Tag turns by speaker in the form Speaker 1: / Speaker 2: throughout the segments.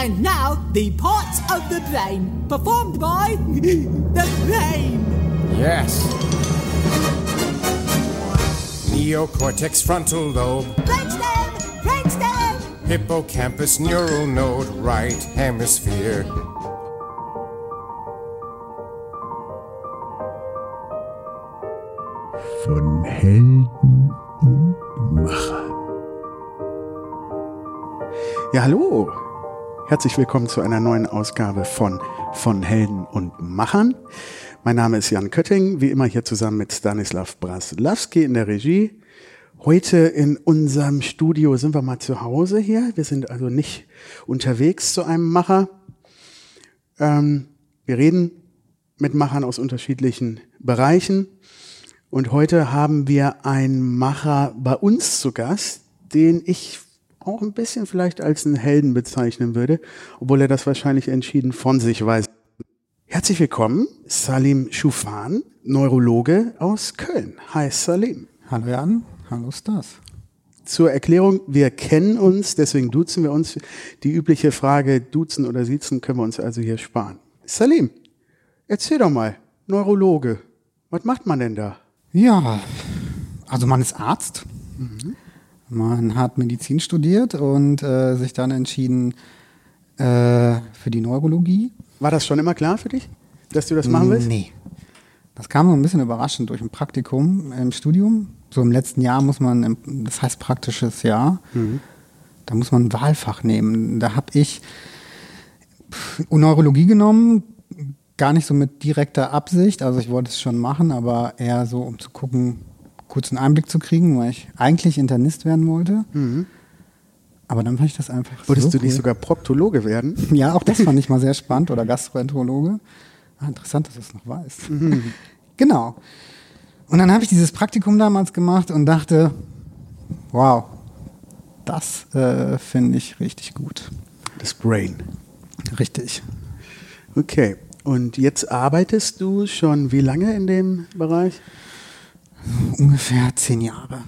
Speaker 1: And now, the parts of the brain, performed by the brain.
Speaker 2: Yes. Neocortex frontal lobe,
Speaker 1: Brainstem, brainstem.
Speaker 2: hippocampus neural node, right hemisphere.
Speaker 3: von Helden und Machern. Ja, hallo. Herzlich willkommen zu einer neuen Ausgabe von von Helden und Machern. Mein Name ist Jan Kötting, wie immer hier zusammen mit Stanislav Braslawski in der Regie. Heute in unserem Studio sind wir mal zu Hause hier. Wir sind also nicht unterwegs zu einem Macher. Ähm, wir reden mit Machern aus unterschiedlichen Bereichen. Und heute haben wir einen Macher bei uns zu Gast, den ich auch ein bisschen vielleicht als einen Helden bezeichnen würde, obwohl er das wahrscheinlich entschieden von sich weiß. Herzlich willkommen, Salim Schufan, Neurologe aus Köln. Hi Salim.
Speaker 4: Hallo Jan, hallo Stas.
Speaker 3: Zur Erklärung, wir kennen uns, deswegen duzen wir uns. Die übliche Frage, duzen oder siezen, können wir uns also hier sparen. Salim, erzähl doch mal, Neurologe, was macht man denn da?
Speaker 4: Ja, also man ist Arzt. Man hat Medizin studiert und äh, sich dann entschieden äh, für die Neurologie.
Speaker 3: War das schon immer klar für dich, dass du das machen willst?
Speaker 4: Nee. Das kam so ein bisschen überraschend durch ein Praktikum im Studium. So im letzten Jahr muss man, das heißt praktisches Jahr, da muss man ein Wahlfach nehmen. Da habe ich Neurologie genommen, gar nicht so mit direkter Absicht. Also ich wollte es schon machen, aber eher so, um zu gucken, kurz einen Einblick zu kriegen, weil ich eigentlich Internist werden wollte. Aber dann fand ich das einfach
Speaker 3: Wolltest
Speaker 4: so
Speaker 3: du nicht
Speaker 4: cool.
Speaker 3: sogar Proktologe werden?
Speaker 4: Ja, auch das fand ich mal sehr spannend oder Gastroenterologe. Ah, interessant, dass du es noch weißt. genau. Und dann habe ich dieses Praktikum damals gemacht und dachte, wow, das äh, finde ich richtig gut.
Speaker 3: Das Brain.
Speaker 4: Richtig.
Speaker 3: Okay. Und jetzt arbeitest du schon wie lange in dem Bereich?
Speaker 4: Ungefähr zehn Jahre.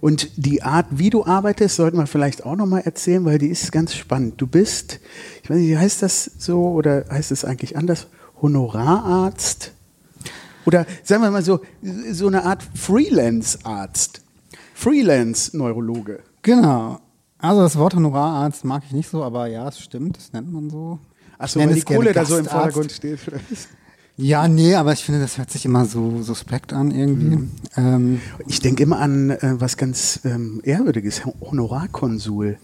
Speaker 3: Und die Art, wie du arbeitest, sollten wir vielleicht auch nochmal erzählen, weil die ist ganz spannend. Du bist, ich weiß nicht, heißt das so oder heißt es eigentlich anders? Honorararzt? Oder sagen wir mal so, so eine Art Freelance-Arzt. Freelance-Neurologe.
Speaker 4: Genau. Also das Wort Honorararzt mag ich nicht so, aber ja, es stimmt, das nennt man so.
Speaker 3: Achso, weil die Kohle da so im. Vordergrund steht.
Speaker 4: Ja, nee, aber ich finde, das hört sich immer so suspekt an irgendwie. Ähm,
Speaker 3: Ich denke immer an äh, was ganz ähm, Ehrwürdiges, Honorarkonsul.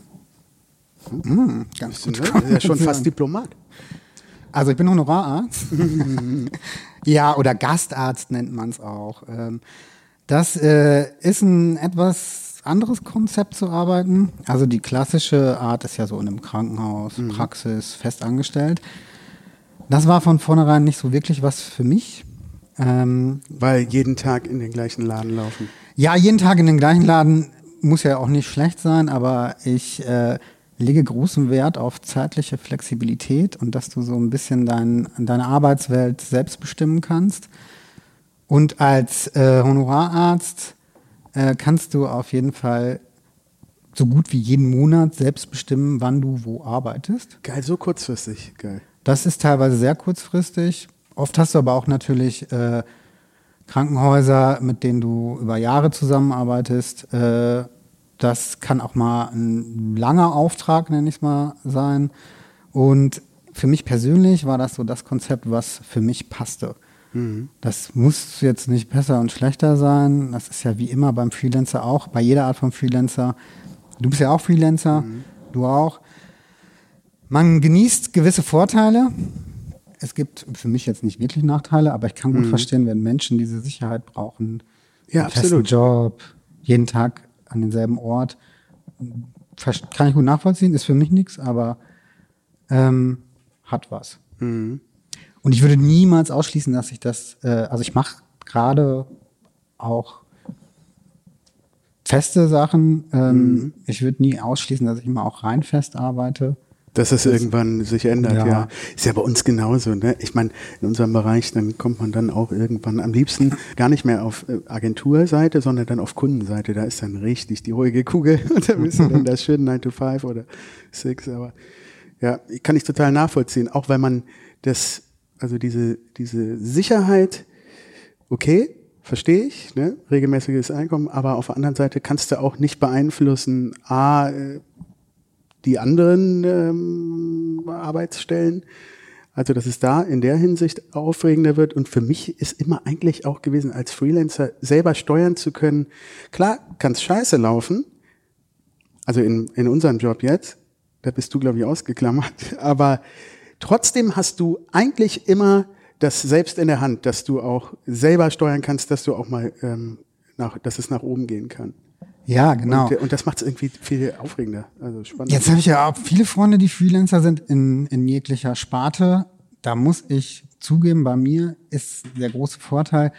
Speaker 4: mh, ganz
Speaker 3: Ne?
Speaker 4: gut.
Speaker 3: Das ist ja schon fast Diplomat.
Speaker 4: Also ich bin Honorararzt. ja, oder Gastarzt nennt man es auch. Ähm, das äh, ist ein etwas anderes Konzept zu arbeiten. Also die klassische Art ist ja so in einem Krankenhaus, Praxis, fest angestellt. Das war von vornherein nicht so wirklich was für mich. Ähm,
Speaker 3: Weil jeden Tag in den gleichen Laden laufen.
Speaker 4: ja, jeden Tag in den gleichen Laden muss ja auch nicht schlecht sein, aber ich äh, lege großen Wert auf zeitliche Flexibilität und dass du so ein bisschen dein, deine Arbeitswelt selbst bestimmen kannst. Und als äh, Honorararzt äh, kannst du auf jeden Fall so gut wie jeden Monat selbst bestimmen, wann du wo arbeitest.
Speaker 3: Geil, so kurzfristig. Geil.
Speaker 4: Das ist teilweise sehr kurzfristig. Oft hast du aber auch natürlich äh, Krankenhäuser, mit denen du über Jahre zusammenarbeitest. Äh, das kann auch mal ein langer Auftrag, nenne ich es mal, sein. Und für mich persönlich war das so das Konzept, was für mich passte. Das muss jetzt nicht besser und schlechter sein. Das ist ja wie immer beim Freelancer auch, bei jeder Art von Freelancer. Du bist ja auch Freelancer, du auch. Man genießt gewisse Vorteile. Es gibt für mich jetzt nicht wirklich Nachteile, aber ich kann gut verstehen, wenn Menschen diese Sicherheit brauchen.
Speaker 3: Ja,
Speaker 4: einen festen
Speaker 3: absolut.
Speaker 4: Job, jeden Tag an denselben Ort. Kann ich gut nachvollziehen, ist für mich nichts, aber ähm, hat was. Und ich würde niemals ausschließen, dass ich das, äh, also ich mache gerade auch feste Sachen. Ähm, Ich würde nie ausschließen, dass ich immer auch rein fest arbeite.
Speaker 3: Dass es irgendwann sich ändert, ja.
Speaker 4: Ja.
Speaker 3: Ist ja bei uns genauso. Ne? Ich meine, in unserem Bereich, dann kommt man dann auch irgendwann am liebsten gar nicht mehr auf äh, Agenturseite, sondern dann auf Kundenseite. Da ist dann richtig die ruhige Kugel und da bist du dann das schön 9 to 5 oder 6. Aber ja, kann ich total nachvollziehen. Auch weil man das, also diese, diese Sicherheit, okay, verstehe ich, ne? regelmäßiges Einkommen, aber auf der anderen Seite kannst du auch nicht beeinflussen, a, äh, die anderen ähm, Arbeitsstellen. Also, dass es da in der Hinsicht aufregender wird. Und für mich ist immer eigentlich auch gewesen, als Freelancer selber steuern zu können. Klar, kann es scheiße laufen. Also in, in unserem Job jetzt. Da bist du, glaube ich, ausgeklammert. Aber trotzdem hast du eigentlich immer das selbst in der Hand, dass du auch selber steuern kannst, dass du auch mal, ähm, nach, dass es nach oben gehen kann.
Speaker 4: Ja, genau.
Speaker 3: Und, und das macht es irgendwie viel aufregender. Also spannend.
Speaker 4: Jetzt habe ich ja auch viele Freunde, die Freelancer sind in, in jeglicher Sparte. Da muss ich zugeben, bei mir ist der große Vorteil,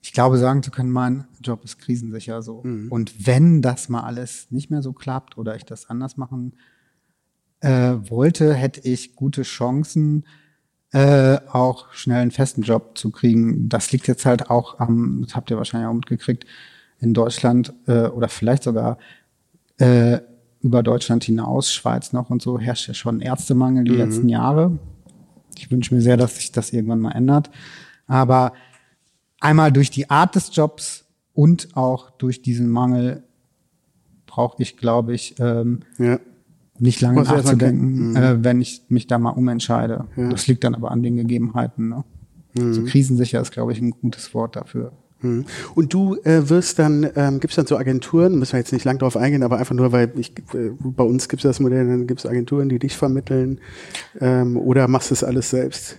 Speaker 4: ich glaube, sagen zu können, mein Job ist krisensicher so. Und wenn das mal alles nicht mehr so klappt oder ich das anders machen äh, wollte, hätte ich gute Chancen, äh, auch schnell einen festen Job zu kriegen. Das liegt jetzt halt auch am, das habt ihr wahrscheinlich auch mitgekriegt, in Deutschland äh, oder vielleicht sogar äh, über Deutschland hinaus, Schweiz noch und so, herrscht ja schon Ärztemangel die letzten Jahre. Ich wünsche mir sehr, dass sich das irgendwann mal ändert. Aber einmal durch die Art des Jobs und auch durch diesen Mangel brauche ich, glaube ich, ähm,
Speaker 3: ja.
Speaker 4: nicht lange
Speaker 3: mal
Speaker 4: nachzudenken, äh, wenn ich mich da mal umentscheide. Das liegt dann aber an den Gegebenheiten. Ne? So krisensicher ist, glaube ich, ein gutes Wort dafür.
Speaker 3: Mhm. Und du äh, wirst dann, ähm, gibt es dann so Agenturen, müssen wir jetzt nicht lang drauf eingehen, aber einfach nur, weil ich, äh, bei uns gibt es das Modell, dann gibt es Agenturen, die dich vermitteln ähm, oder machst du es alles selbst?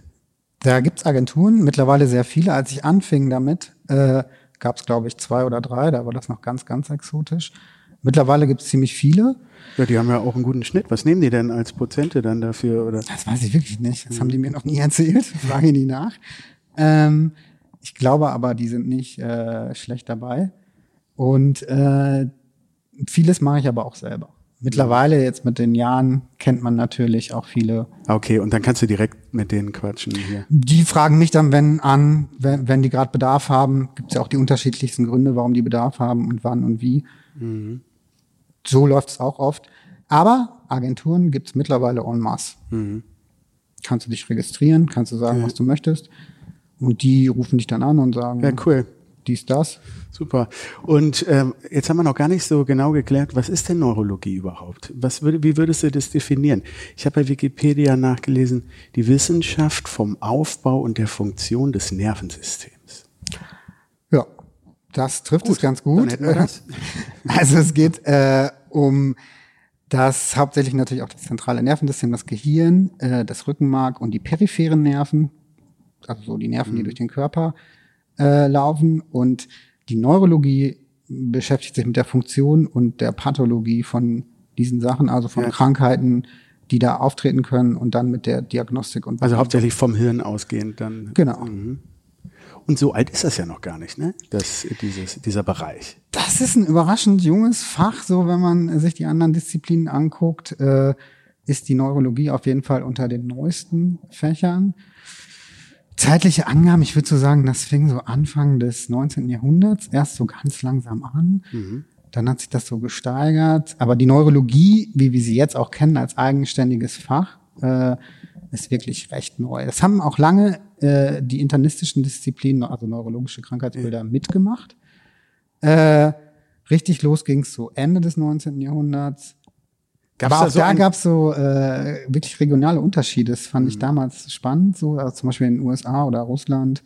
Speaker 4: Da gibt's Agenturen, mittlerweile sehr viele. Als ich anfing damit, äh, gab's glaube ich, zwei oder drei, da war das noch ganz, ganz exotisch. Mittlerweile gibt's ziemlich viele.
Speaker 3: Ja, die haben ja auch einen guten Schnitt. Was nehmen die denn als Prozente dann dafür? Oder?
Speaker 4: Das weiß ich wirklich nicht. Das haben die mir noch nie erzählt. Frage ich nie nach. Ähm, ich glaube aber, die sind nicht äh, schlecht dabei. Und äh, vieles mache ich aber auch selber. Mittlerweile, jetzt mit den Jahren, kennt man natürlich auch viele.
Speaker 3: Okay, und dann kannst du direkt mit denen quatschen hier.
Speaker 4: Die fragen mich dann, wenn an, wenn, wenn die gerade Bedarf haben, gibt es ja auch die unterschiedlichsten Gründe, warum die Bedarf haben und wann und wie. So läuft es auch oft. Aber Agenturen gibt es mittlerweile en masse. Kannst du dich registrieren, kannst du sagen, was du möchtest. Und die rufen dich dann an und sagen,
Speaker 3: Ja, cool.
Speaker 4: dies, das.
Speaker 3: Super. Und ähm, jetzt haben wir noch gar nicht so genau geklärt, was ist denn Neurologie überhaupt? Was würde, wie würdest du das definieren? Ich habe bei Wikipedia nachgelesen, die Wissenschaft vom Aufbau und der Funktion des Nervensystems.
Speaker 4: Ja, das trifft es ganz gut.
Speaker 3: dann hätten wir das.
Speaker 4: Also es geht äh, um das hauptsächlich natürlich auch das zentrale Nervensystem, das Gehirn, äh, das Rückenmark und die peripheren Nerven, also so die Nerven, die durch den Körper äh, laufen. Und die Neurologie beschäftigt sich mit der Funktion und der Pathologie von diesen Sachen, also von
Speaker 3: Ja.
Speaker 4: Krankheiten, die da auftreten können und dann mit der Diagnostik und
Speaker 3: Also hauptsächlich vom Hirn ausgehend dann.
Speaker 4: Genau.
Speaker 3: Und so alt ist das ja noch gar nicht, ne? Das, dieses, dieser Bereich.
Speaker 4: Das ist ein überraschend junges Fach, so wenn man sich die anderen Disziplinen anguckt, äh, ist die Neurologie auf jeden Fall unter den neuesten Fächern. Zeitliche Angaben, ich würde so sagen, das fing so Anfang des 19. Jahrhunderts erst so ganz langsam an. Dann hat sich das so gesteigert. Aber die Neurologie, wie wir sie jetzt auch kennen als eigenständiges Fach, äh, ist wirklich recht neu. Das haben auch lange äh, die internistischen Disziplinen, also neurologische Krankheitsbilder, mitgemacht. Äh, richtig los ging's so Ende des 19. Jahrhunderts.
Speaker 3: Gab's
Speaker 4: Aber
Speaker 3: da
Speaker 4: auch
Speaker 3: so
Speaker 4: da
Speaker 3: ein-
Speaker 4: gab's so äh, wirklich regionale Unterschiede. Das fand ich damals spannend. So, also zum Beispiel in den USA oder Russland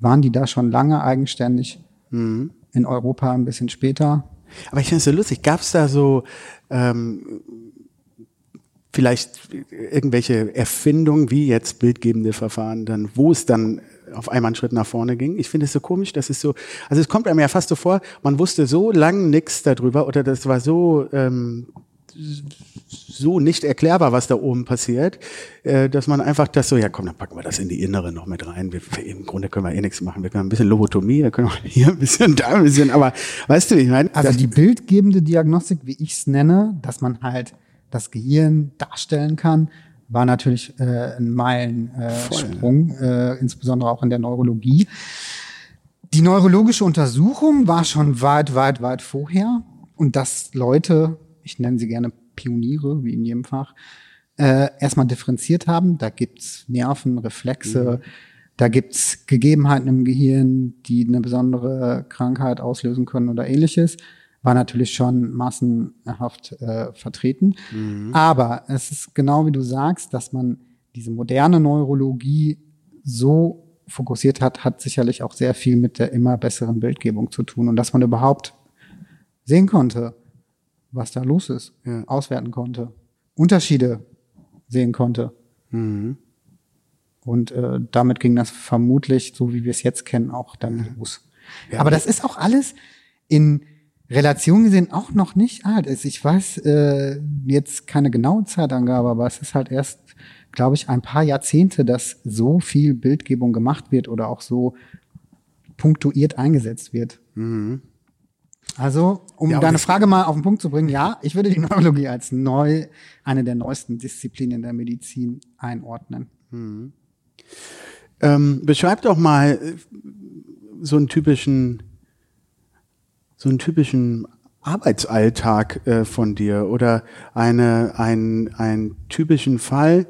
Speaker 4: waren die da schon lange eigenständig. In Europa ein bisschen später.
Speaker 3: Aber ich finde es so lustig. Gab es da so ähm, vielleicht irgendwelche Erfindungen, wie jetzt bildgebende Verfahren, dann, wo es dann auf einmal einen Schritt nach vorne ging? Ich finde es so komisch, dass es so, also es kommt einem ja fast so vor, man wusste so lang nichts darüber oder das war so ähm, so nicht erklärbar, was da oben passiert, äh, dass man einfach das so, ja komm, dann packen wir das in die Innere noch mit rein. Wir, Im Grunde können wir eh nichts machen. Wir können ein bisschen Lobotomie, wir können auch hier ein bisschen, da ein bisschen, aber weißt du, wie ich meine?
Speaker 4: Also die bildgebende Diagnostik, wie ich es nenne, dass man halt das Gehirn darstellen kann, war natürlich äh, ein Meilensprung, äh, äh, insbesondere auch in der Neurologie. Die neurologische Untersuchung war schon weit, weit, weit vorher und dass Leute, ich nenne sie gerne Pioniere, wie in jedem Fach, äh, erstmal differenziert haben. Da gibt's Nerven, Reflexe, mhm. da gibt's Gegebenheiten im Gehirn, die eine besondere Krankheit auslösen können oder ähnliches. War natürlich schon massenhaft äh, vertreten. Mhm. Aber es ist genau wie du sagst, dass man diese moderne Neurologie so fokussiert hat, hat sicherlich auch sehr viel mit der immer besseren Bildgebung zu tun und dass man überhaupt sehen konnte, was da los ist, ja. auswerten konnte, Unterschiede sehen konnte. Mhm. Und äh, damit ging das vermutlich, so wie wir es jetzt kennen, auch dann los. Ja, Aber das ist auch alles in Relation gesehen auch noch nicht alt. Ich weiß äh, jetzt keine genaue Zeitangabe, aber es ist halt erst, glaube ich, ein paar Jahrzehnte, dass so viel Bildgebung gemacht wird oder auch so punktuiert eingesetzt wird. Mhm. Also, um ja, deine Frage mal auf den Punkt zu bringen, ja, ich würde die Neurologie als neu, eine der neuesten Disziplinen der Medizin einordnen. Hm.
Speaker 3: Ähm, beschreib doch mal äh, so einen typischen, so einen typischen Arbeitsalltag äh, von dir oder eine, ein, einen typischen Fall,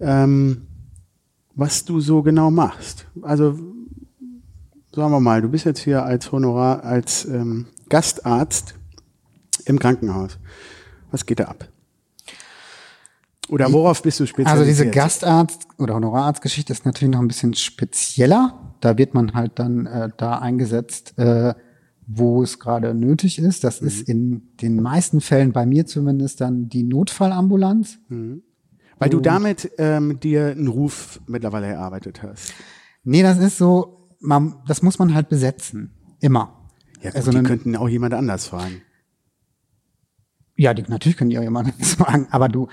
Speaker 3: ähm, was du so genau machst. Also sagen wir mal, du bist jetzt hier als Honorar, als ähm, Gastarzt im Krankenhaus. Was geht da ab? Oder worauf bist du spezialisiert?
Speaker 4: Also diese Gastarzt- oder Honorarztgeschichte ist natürlich noch ein bisschen spezieller. Da wird man halt dann äh, da eingesetzt, äh, wo es gerade nötig ist. Das mhm. ist in den meisten Fällen, bei mir zumindest, dann die Notfallambulanz.
Speaker 3: Mhm. Weil du damit ähm, dir einen Ruf mittlerweile erarbeitet hast.
Speaker 4: Nee, das ist so, man, das muss man halt besetzen. Immer.
Speaker 3: Ja, gut, also die könnten auch jemand anders fragen.
Speaker 4: Ja, die, natürlich können die auch jemand anders fragen, aber du,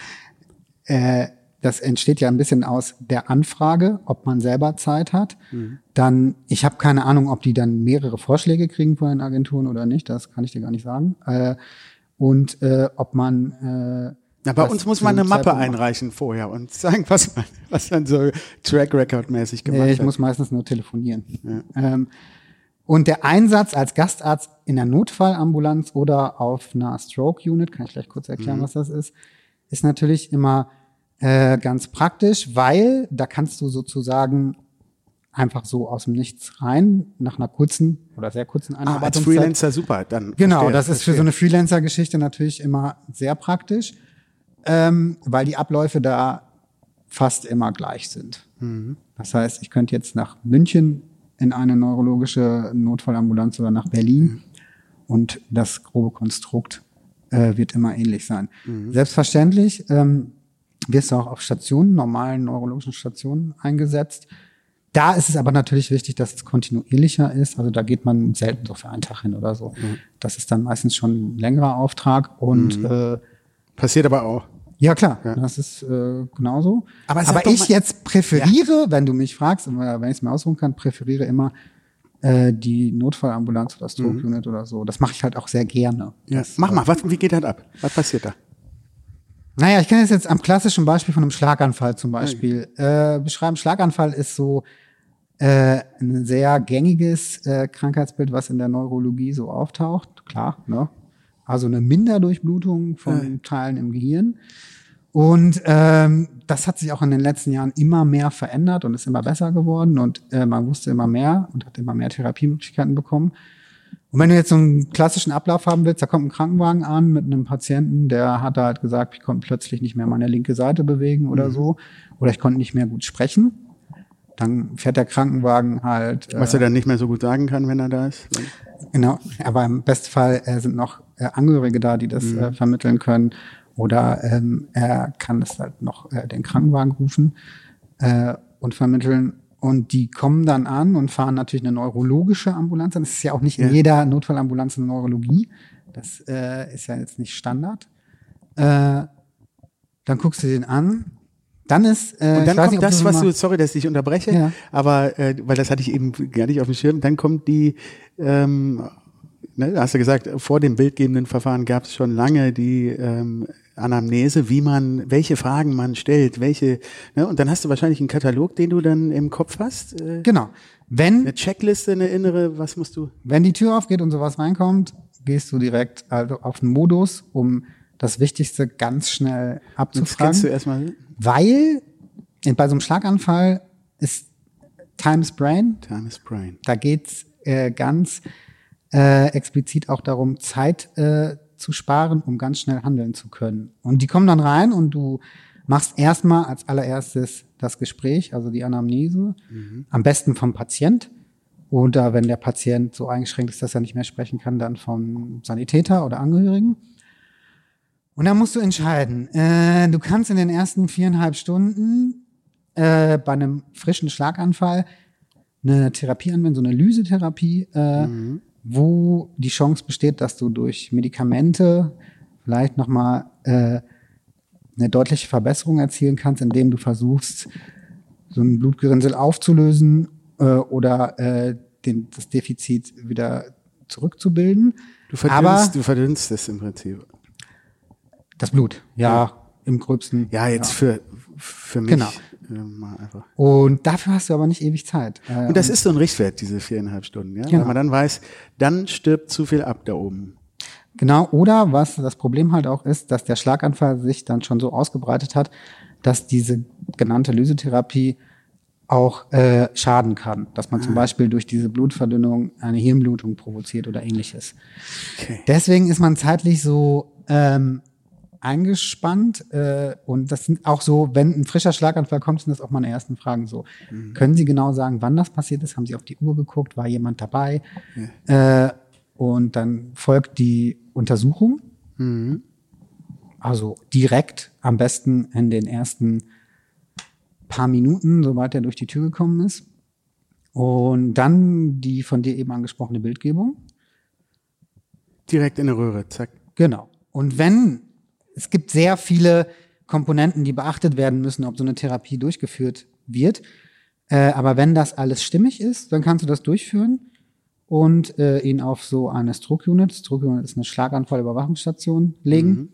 Speaker 4: äh, das entsteht ja ein bisschen aus der Anfrage, ob man selber Zeit hat. Mhm. Dann, ich habe keine Ahnung, ob die dann mehrere Vorschläge kriegen von den Agenturen oder nicht, das kann ich dir gar nicht sagen. Äh, und äh, ob man äh,
Speaker 3: na, bei uns muss man eine Mappe einreichen vorher und sagen, was man, was dann so Track Record mäßig gemacht
Speaker 4: nee,
Speaker 3: ich
Speaker 4: hat. Ich muss meistens nur telefonieren. Ja. Ähm, und der Einsatz als Gastarzt in der Notfallambulanz oder auf einer Stroke Unit, kann ich gleich kurz erklären, mhm. was das ist, ist natürlich immer äh, ganz praktisch, weil da kannst du sozusagen einfach so aus dem Nichts rein, nach einer kurzen oder sehr kurzen
Speaker 3: Einarbeitungszeit. Ah, als Freelancer super, dann.
Speaker 4: Genau, verstehe, das ist verstehe. für so eine Freelancer-Geschichte natürlich immer sehr praktisch, ähm, weil die Abläufe da fast immer gleich sind. Mhm. Das heißt, ich könnte jetzt nach München in eine neurologische Notfallambulanz oder nach Berlin. Und das grobe Konstrukt äh, wird immer ähnlich sein. Mhm. Selbstverständlich ähm, wirst du auch auf Stationen, normalen neurologischen Stationen eingesetzt. Da ist es aber natürlich wichtig, dass es kontinuierlicher ist. Also da geht man selten so für einen Tag hin oder so. Mhm. Das ist dann meistens schon ein längerer Auftrag und mhm. äh,
Speaker 3: passiert aber auch.
Speaker 4: Ja, klar, ja. das ist äh, genauso. Aber, Aber ich jetzt präferiere, ja. wenn du mich fragst, wenn ich es mir ausruhen kann, präferiere immer äh, die Notfallambulanz oder Stroke mhm. Unit oder so. Das mache ich halt auch sehr gerne.
Speaker 3: Ja. Das, Mach mal, was, wie geht das ab? Was passiert da?
Speaker 4: Naja, ich kenne es jetzt am klassischen Beispiel von einem Schlaganfall zum Beispiel. Äh, beschreiben, Schlaganfall ist so äh, ein sehr gängiges äh, Krankheitsbild, was in der Neurologie so auftaucht. Klar, ne? Also eine Minderdurchblutung von Teilen im Gehirn. Und ähm, das hat sich auch in den letzten Jahren immer mehr verändert und ist immer besser geworden und äh, man wusste immer mehr und hat immer mehr Therapiemöglichkeiten bekommen. Und wenn du jetzt so einen klassischen Ablauf haben willst, da kommt ein Krankenwagen an mit einem Patienten, der hat halt gesagt, ich konnte plötzlich nicht mehr meine linke Seite bewegen oder mhm. so, oder ich konnte nicht mehr gut sprechen. Dann fährt der Krankenwagen halt.
Speaker 3: Äh, Was er dann nicht mehr so gut sagen kann, wenn er da ist.
Speaker 4: Genau, aber im Bestfall äh, sind noch äh, Angehörige da, die das mhm. äh, vermitteln können. Oder ähm, er kann es halt noch äh, den Krankenwagen rufen äh, und vermitteln. Und die kommen dann an und fahren natürlich eine neurologische Ambulanz an. Das ist ja auch nicht in jeder Notfallambulanz eine Neurologie. Das äh, ist ja jetzt nicht Standard. Äh, dann guckst du den an. Dann ist
Speaker 3: äh, und dann kommt nicht, das, was du, sorry, dass ich unterbreche, ja. aber äh, weil das hatte ich eben gar nicht auf dem Schirm. Dann kommt die ähm, ne, hast du gesagt, vor dem bildgebenden Verfahren gab es schon lange die ähm, Anamnese, wie man, welche Fragen man stellt, welche, ne? und dann hast du wahrscheinlich einen Katalog, den du dann im Kopf hast. Äh,
Speaker 4: Genau. Wenn,
Speaker 3: eine Checkliste, eine innere, was musst du?
Speaker 4: wenn die Tür aufgeht und sowas reinkommt, gehst du direkt also auf den Modus, um das Wichtigste ganz schnell abzufragen.
Speaker 3: kannst du erstmal
Speaker 4: Weil bei so einem Schlaganfall ist Times Brain,
Speaker 3: Times Brain.
Speaker 4: da geht's äh, ganz äh, explizit auch darum, Zeit äh, zu sparen, um ganz schnell handeln zu können. Und die kommen dann rein und du machst erstmal als allererstes das Gespräch, also die Anamnese, am besten vom Patient. Oder wenn der Patient so eingeschränkt ist, dass er nicht mehr sprechen kann, dann vom Sanitäter oder Angehörigen. Und dann musst du entscheiden. Äh, du kannst in den ersten viereinhalb Stunden äh, bei einem frischen Schlaganfall eine Therapie anwenden, so eine Lysetherapie, äh, wo die Chance besteht, dass du durch Medikamente vielleicht nochmal äh, eine deutliche Verbesserung erzielen kannst, indem du versuchst, so ein Blutgerinnsel aufzulösen äh, oder äh, den, das Defizit wieder zurückzubilden.
Speaker 3: Du
Speaker 4: Aber
Speaker 3: verdünnst, du verdünnst es im Prinzip.
Speaker 4: das Blut, ja, im gröbsten.
Speaker 3: Ja, jetzt für, für mich.
Speaker 4: Genau.
Speaker 3: Mal einfach.
Speaker 4: Und dafür hast du aber nicht ewig Zeit. Äh,
Speaker 3: Und das ist so ein Richtwert, diese viereinhalb Stunden, ja?
Speaker 4: Genau.
Speaker 3: Weil man dann weiß, dann stirbt zu viel ab da oben.
Speaker 4: Genau, oder was das Problem halt auch ist, dass der Schlaganfall sich dann schon so ausgebreitet hat, dass diese genannte Lysetherapie auch äh, schaden kann. Dass man zum Beispiel durch diese Blutverdünnung eine Hirnblutung provoziert oder ähnliches.
Speaker 3: Okay.
Speaker 4: Deswegen ist man zeitlich so ähm, eingespannt äh, und das sind auch so, wenn ein frischer Schlaganfall kommt, sind das auch meine ersten Fragen so. Können Sie genau sagen, wann das passiert ist? Haben Sie auf die Uhr geguckt? War jemand dabei? Äh, und dann folgt die Untersuchung. Also direkt, am besten in den ersten paar Minuten, sobald er durch die Tür gekommen ist. Und dann die von dir eben angesprochene Bildgebung.
Speaker 3: Direkt in der Röhre, zack.
Speaker 4: Genau. Und wenn, es gibt sehr viele Komponenten, die beachtet werden müssen, ob so eine Therapie durchgeführt wird. Äh, aber wenn das alles stimmig ist, dann kannst du das durchführen und äh, ihn auf so eine Stroke Unit, Stroke Unit ist eine Schlaganfallüberwachungsstation, legen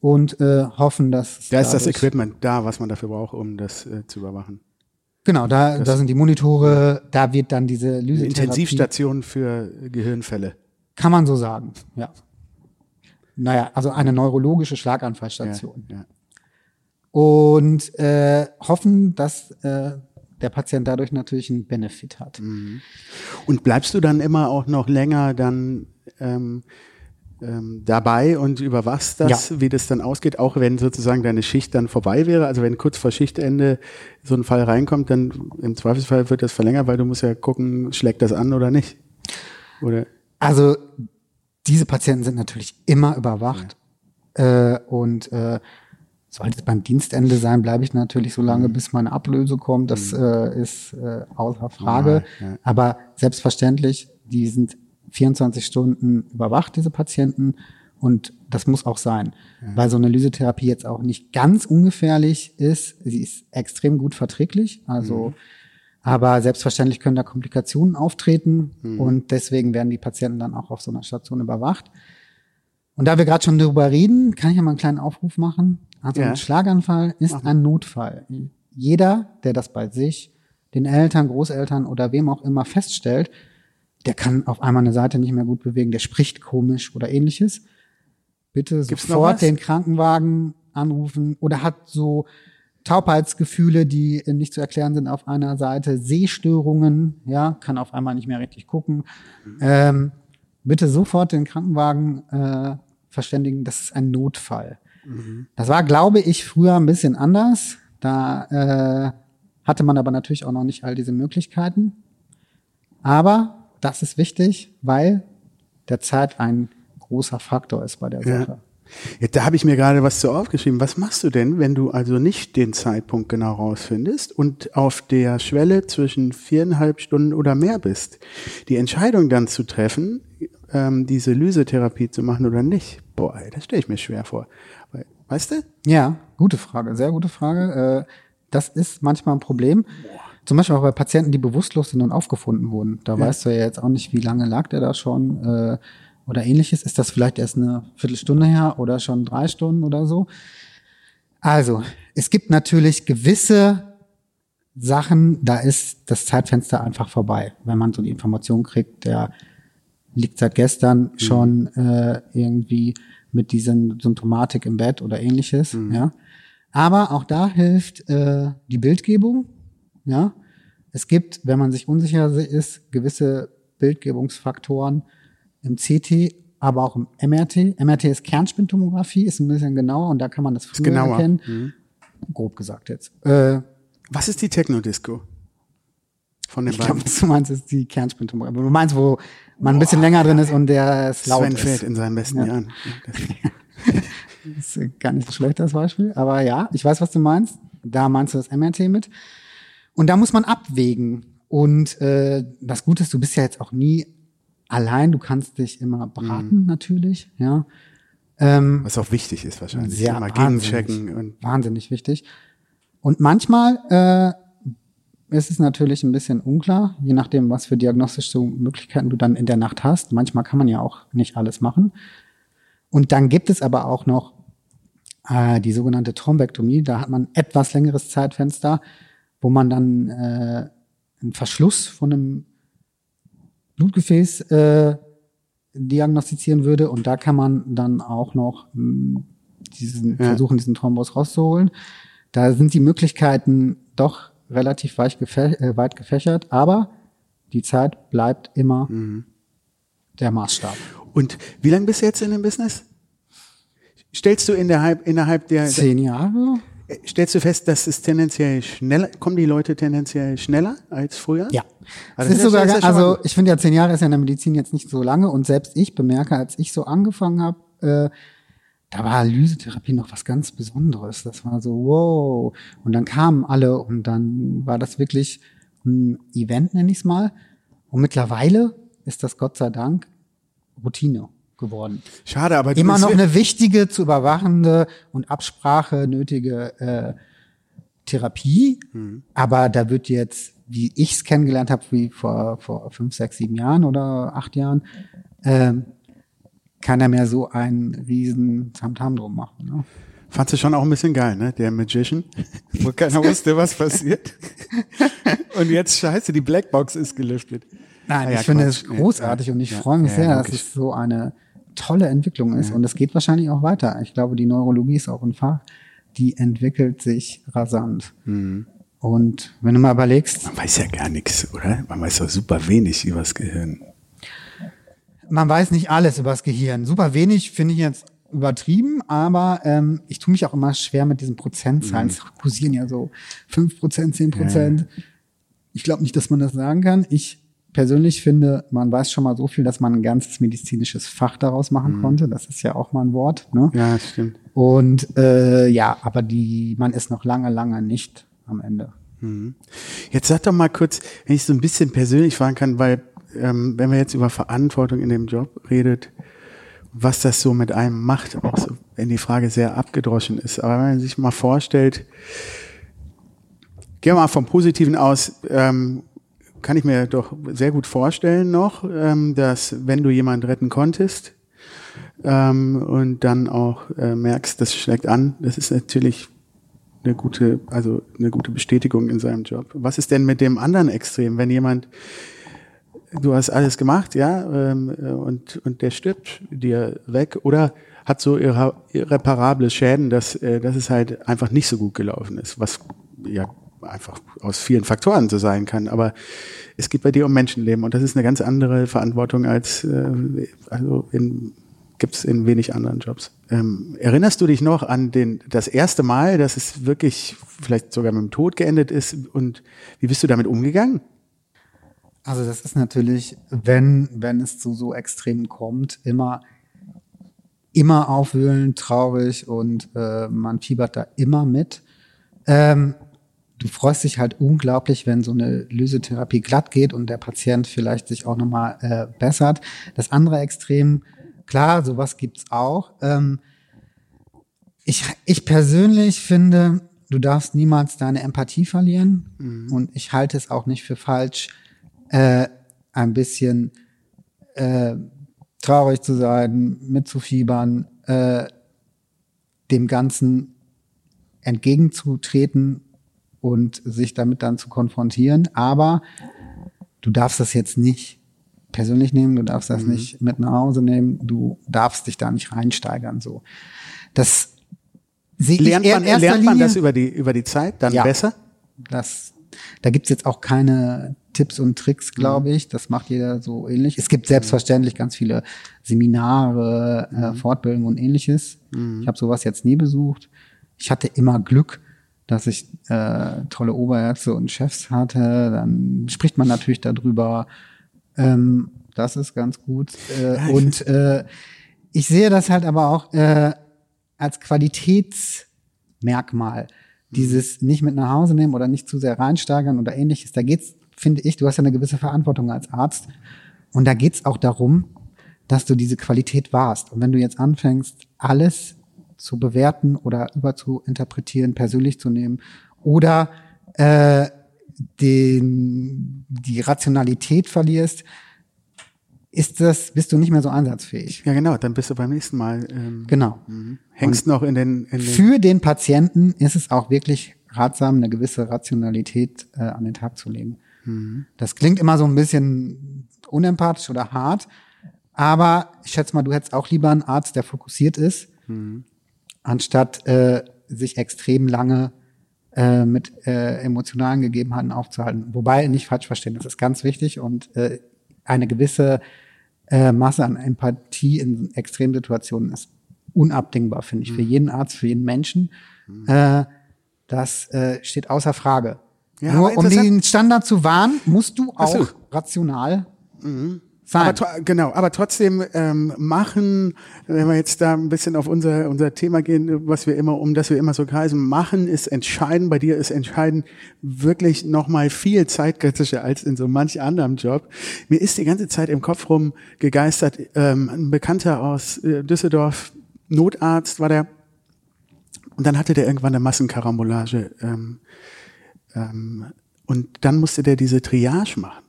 Speaker 4: und äh, hoffen, dass
Speaker 3: Da ist das Equipment da, was man dafür braucht, um das äh, zu überwachen.
Speaker 4: Genau, da, da sind die Monitore, da wird dann diese Lysetherapie.
Speaker 3: Intensivstation für Gehirnfälle.
Speaker 4: Kann man so sagen, ja. Naja, also eine neurologische
Speaker 3: Ja,
Speaker 4: Schlaganfallstation.
Speaker 3: ja.
Speaker 4: Und äh, hoffen, dass äh, der Patient dadurch natürlich einen Benefit hat.
Speaker 3: Mhm. Und bleibst du dann immer auch noch länger dann ähm, ähm, dabei und überwachst das,
Speaker 4: Ja.
Speaker 3: wie das dann ausgeht, auch wenn sozusagen deine Schicht dann vorbei wäre? Also wenn kurz vor Schichtende so ein Fall reinkommt, dann im Zweifelsfall wird das verlängert, weil du musst ja gucken, schlägt das an oder nicht. Oder
Speaker 4: Also diese Patienten sind natürlich immer überwacht. Äh, und äh, sollte es beim Dienstende sein, bleibe ich natürlich so lange, bis meine Ablöse kommt. Das äh, ist äh, außer Frage.
Speaker 3: Ja, ja.
Speaker 4: Aber selbstverständlich, die sind 24 Stunden überwacht, diese Patienten. Und das muss auch sein, weil so eine Lysetherapie jetzt auch nicht ganz ungefährlich ist. Sie ist extrem gut verträglich. Also, aber selbstverständlich können da Komplikationen auftreten und deswegen werden die Patienten dann auch auf so einer Station überwacht. Und da wir gerade schon darüber reden, kann ich ja mal einen kleinen Aufruf machen. Also
Speaker 3: Ja.
Speaker 4: ein Schlaganfall ist ein Notfall. Jeder, der das bei sich, den Eltern, Großeltern oder wem auch immer feststellt, der kann auf einmal eine Seite nicht mehr gut bewegen, der spricht komisch oder ähnliches. Bitte
Speaker 3: Gibt's
Speaker 4: sofort den Krankenwagen anrufen oder hat so Taubheitsgefühle, die nicht zu erklären sind auf einer Seite, Sehstörungen, ja, kann auf einmal nicht mehr richtig gucken. Ähm, bitte sofort den Krankenwagen äh, verständigen, das ist ein Notfall. Das war, glaube ich, früher ein bisschen anders. Da äh, hatte man aber natürlich auch noch nicht all diese Möglichkeiten. Aber das ist wichtig, weil der Zeit ein großer Faktor ist bei der. Sache.
Speaker 3: Ja, da habe ich mir gerade was zu aufgeschrieben. Was machst du denn, wenn du also nicht den Zeitpunkt genau rausfindest und auf der Schwelle zwischen viereinhalb Stunden oder mehr bist? Die Entscheidung dann zu treffen, ähm, diese Lysetherapie zu machen oder nicht, boah, das stelle ich mir schwer vor. Weißt du?
Speaker 4: Ja, gute Frage, sehr gute Frage. Äh, das ist manchmal ein Problem. Zum Beispiel auch bei Patienten, die bewusstlos sind und aufgefunden wurden. Da weißt du ja jetzt auch nicht, wie lange lag der da schon. Oder ähnliches, ist das vielleicht erst eine Viertelstunde her oder schon drei Stunden oder so. Also, es gibt natürlich gewisse Sachen, da ist das Zeitfenster einfach vorbei. Wenn man so die Information kriegt, der liegt seit gestern
Speaker 3: Mhm.
Speaker 4: schon äh, irgendwie mit diesen Symptomatik im Bett oder ähnliches,
Speaker 3: Mhm.
Speaker 4: ja. Aber auch da hilft äh, die Bildgebung, ja. Es gibt, wenn man sich unsicher ist, gewisse Bildgebungsfaktoren im CT, aber auch im MRT. MRT ist Kernspintomographie, ist ein bisschen genauer und da kann man das früher
Speaker 3: genauer. Mhm.
Speaker 4: erkennen. Grob gesagt jetzt. Äh,
Speaker 3: Was ist die Techno-Disco? Von den
Speaker 4: ich glaube, was du meinst, ist die Kernspintomographie. Du meinst, wo man ein bisschen länger drin ist und der es laut
Speaker 3: Sven
Speaker 4: ist.
Speaker 3: fährt in seinen besten
Speaker 4: Ja.
Speaker 3: Jahren. Das-
Speaker 4: Das ist gar nicht so schlecht, das Beispiel. Aber ja, ich weiß, was du meinst. Da meinst du das MRT mit. Und da muss man abwägen. Und äh, das Gute ist, du bist ja jetzt auch nie allein. Du kannst dich immer beraten,
Speaker 3: Mhm.
Speaker 4: natürlich. Ja. Ähm,
Speaker 3: Was auch wichtig ist wahrscheinlich.
Speaker 4: sehr
Speaker 3: Immer
Speaker 4: wahnsinnig,
Speaker 3: gegenchecken und
Speaker 4: wahnsinnig wichtig. Und manchmal äh, ist es natürlich ein bisschen unklar, je nachdem, was für diagnostische Möglichkeiten du dann in der Nacht hast. Manchmal kann man ja auch nicht alles machen. Und dann gibt es aber auch noch äh, die sogenannte Thrombektomie. Da hat man etwas längeres Zeitfenster, wo man dann äh, einen Verschluss von einem Blutgefäß äh, diagnostizieren würde. Und da kann man dann auch noch mh, diesen,
Speaker 3: Ja.
Speaker 4: versuchen, diesen Thrombus rauszuholen. Da sind die Möglichkeiten doch relativ weit, gefä äh, weit gefächert, aber die Zeit bleibt immer der Maßstab.
Speaker 3: Und wie lange bist du jetzt in dem Business? Stellst du innerhalb, innerhalb der,
Speaker 4: Zehn Jahre?
Speaker 3: Stellst du fest, dass es tendenziell schneller, kommen die Leute tendenziell schneller als früher?
Speaker 4: Ja.
Speaker 3: Also
Speaker 4: es ist
Speaker 3: das
Speaker 4: sogar,
Speaker 3: ist ja
Speaker 4: also ich finde ja zehn Jahre ist ja in der Medizin jetzt nicht so lange und selbst ich bemerke, als ich so angefangen habe, äh, da war Lysetherapie noch was ganz Besonderes. Das war so, wow. Und dann kamen alle und dann war das wirklich ein Event, nenne ich es mal. Und mittlerweile ist das Gott sei Dank Routine geworden.
Speaker 3: Schade, aber
Speaker 4: Immer noch eine wichtige, zu überwachende und Absprache nötige äh, Therapie,
Speaker 3: Mhm.
Speaker 4: aber da wird jetzt, wie ich es kennengelernt habe, wie vor, vor fünf, sechs, sieben Jahren oder acht Jahren, ähm, keiner mehr so einen riesen Tamtam drum machen. Ne?
Speaker 3: Fandst du schon auch ein bisschen geil, ne? Der Magician, wo keiner wusste, was passiert. Und jetzt scheiße, die Blackbox ist gelüftet.
Speaker 4: Nein,
Speaker 3: Ah ja,
Speaker 4: ich finde es großartig
Speaker 3: Ja,
Speaker 4: und ich
Speaker 3: ja,
Speaker 4: freue mich sehr, dass es so eine tolle Entwicklung ist und es geht wahrscheinlich auch weiter. Ich glaube, die Neurologie ist auch ein Fach, die entwickelt sich rasant.
Speaker 3: Mhm.
Speaker 4: Und wenn du mal überlegst,
Speaker 3: Man weiß ja gar nichts, oder? Man weiß doch super wenig über das Gehirn.
Speaker 4: man weiß nicht alles über das Gehirn. Super wenig finde ich jetzt übertrieben, aber ähm, ich tue mich auch immer schwer mit diesen Prozentzahlen. Es kursieren ja so 5%, 10%. Ich glaube nicht, dass man das sagen kann. Ich persönlich finde, man weiß schon mal so viel, dass man ein ganzes medizinisches Fach daraus machen konnte. Das ist ja auch mal ein Wort. Ne?
Speaker 3: Ja, das stimmt.
Speaker 4: Und äh, ja, aber die, man ist noch lange, lange nicht am Ende.
Speaker 3: Jetzt sag doch mal kurz, wenn ich so ein bisschen persönlich fragen kann, weil ähm, wenn wir jetzt über Verantwortung in dem Job redet, was das so mit einem macht, auch so, wenn die Frage sehr abgedroschen ist. Aber wenn man sich mal vorstellt, gehen wir mal vom Positiven aus, ähm, kann ich mir doch sehr gut vorstellen noch, ähm, dass wenn du jemanden retten konntest ähm, und dann auch äh, merkst, das schlägt an, das ist natürlich eine gute, also eine gute Bestätigung in seinem Job. Was ist denn mit dem anderen Extrem, wenn jemand, du hast alles gemacht, ja, ähm, äh, und, und der stirbt dir weg oder hat so irre, irreparable Schäden, dass, äh, dass es halt einfach nicht so gut gelaufen ist, was ja einfach aus vielen Faktoren so sein kann. Aber es geht bei dir um Menschenleben und das ist eine ganz andere Verantwortung als äh, also in gibt es in wenig anderen Jobs. Ähm, erinnerst du dich noch an den, das erste Mal, dass es wirklich vielleicht sogar mit dem Tod geendet ist und wie bist du damit umgegangen?
Speaker 4: Also das ist natürlich, wenn, wenn es zu so extrem kommt, immer, immer aufwühlend, traurig und äh, man fiebert da immer mit. Ähm, du freust dich halt unglaublich, wenn so eine Lysetherapie glatt geht und der Patient vielleicht sich auch nochmal äh, bessert. Das andere Extrem, klar, sowas gibt's auch. Ähm, ich, ich persönlich finde, du darfst niemals deine Empathie verlieren und ich halte es auch nicht für falsch, äh, ein bisschen äh, traurig zu sein, mitzufiebern, äh, dem Ganzen entgegenzutreten und sich damit dann zu konfrontieren. Aber du darfst das jetzt nicht persönlich nehmen, du darfst das nicht mit nach Hause nehmen, du darfst dich da nicht reinsteigern. So, das sehe ich
Speaker 3: Lernt
Speaker 4: eher
Speaker 3: man, lernt man das über die, über die Zeit dann
Speaker 4: Ja.
Speaker 3: besser?
Speaker 4: das, da gibt's jetzt auch keine Tipps und Tricks, glaube ich. Das macht jeder so ähnlich. Es gibt selbstverständlich ganz viele Seminare, äh, Fortbildungen und ähnliches. Ich habe sowas jetzt nie besucht. Ich hatte immer Glück, dass ich äh, tolle Oberärzte und Chefs hatte. Dann spricht man natürlich darüber. Ähm, das ist ganz gut. Äh, und äh, ich sehe das halt aber auch äh, als Qualitätsmerkmal. Dieses nicht mit nach Hause nehmen oder nicht zu sehr reinsteigern oder ähnliches. Da geht's, finde ich, du hast ja eine gewisse Verantwortung als Arzt. Und da geht's auch darum, dass du diese Qualität wahrst. Und wenn du jetzt anfängst, alles zu bewerten oder über zu interpretieren, persönlich zu nehmen oder äh, den, die Rationalität verlierst, ist das, bist du nicht mehr so einsatzfähig.
Speaker 3: Ja, genau, dann bist du beim nächsten Mal, ähm,
Speaker 4: Genau.
Speaker 3: hängst noch in den, in den
Speaker 4: Für den Patienten ist es auch wirklich ratsam, eine gewisse Rationalität äh, an den Tag zu legen. Das klingt immer so ein bisschen unempathisch oder hart, aber ich schätze mal, du hättest auch lieber einen Arzt, der fokussiert ist, anstatt äh, sich extrem lange äh, mit äh, emotionalen Gegebenheiten aufzuhalten. Wobei, nicht falsch verstehen, das ist ganz wichtig und äh, eine gewisse äh, Masse an Empathie in Extremsituationen ist unabdingbar, finde ich, für jeden Arzt, für jeden Menschen. Äh, das äh, steht außer Frage.
Speaker 3: Ja,
Speaker 4: Nur um den Standard zu wahren, musst du
Speaker 3: Ach so.
Speaker 4: auch rational sein.
Speaker 3: Aber genau, aber trotzdem ähm, machen, wenn wir jetzt da ein bisschen auf unser unser Thema gehen, was wir immer um das wir immer so kreisen, machen ist entscheidend. Bei dir ist entscheidend wirklich noch mal viel zeitkritischer als in so manch anderem Job. Mir ist die ganze Zeit im Kopf rum gegeistert ähm, ein Bekannter aus äh, Düsseldorf, Notarzt war der, und dann hatte der irgendwann eine Massenkarambolage. Ähm, ähm, und dann musste der diese Triage machen.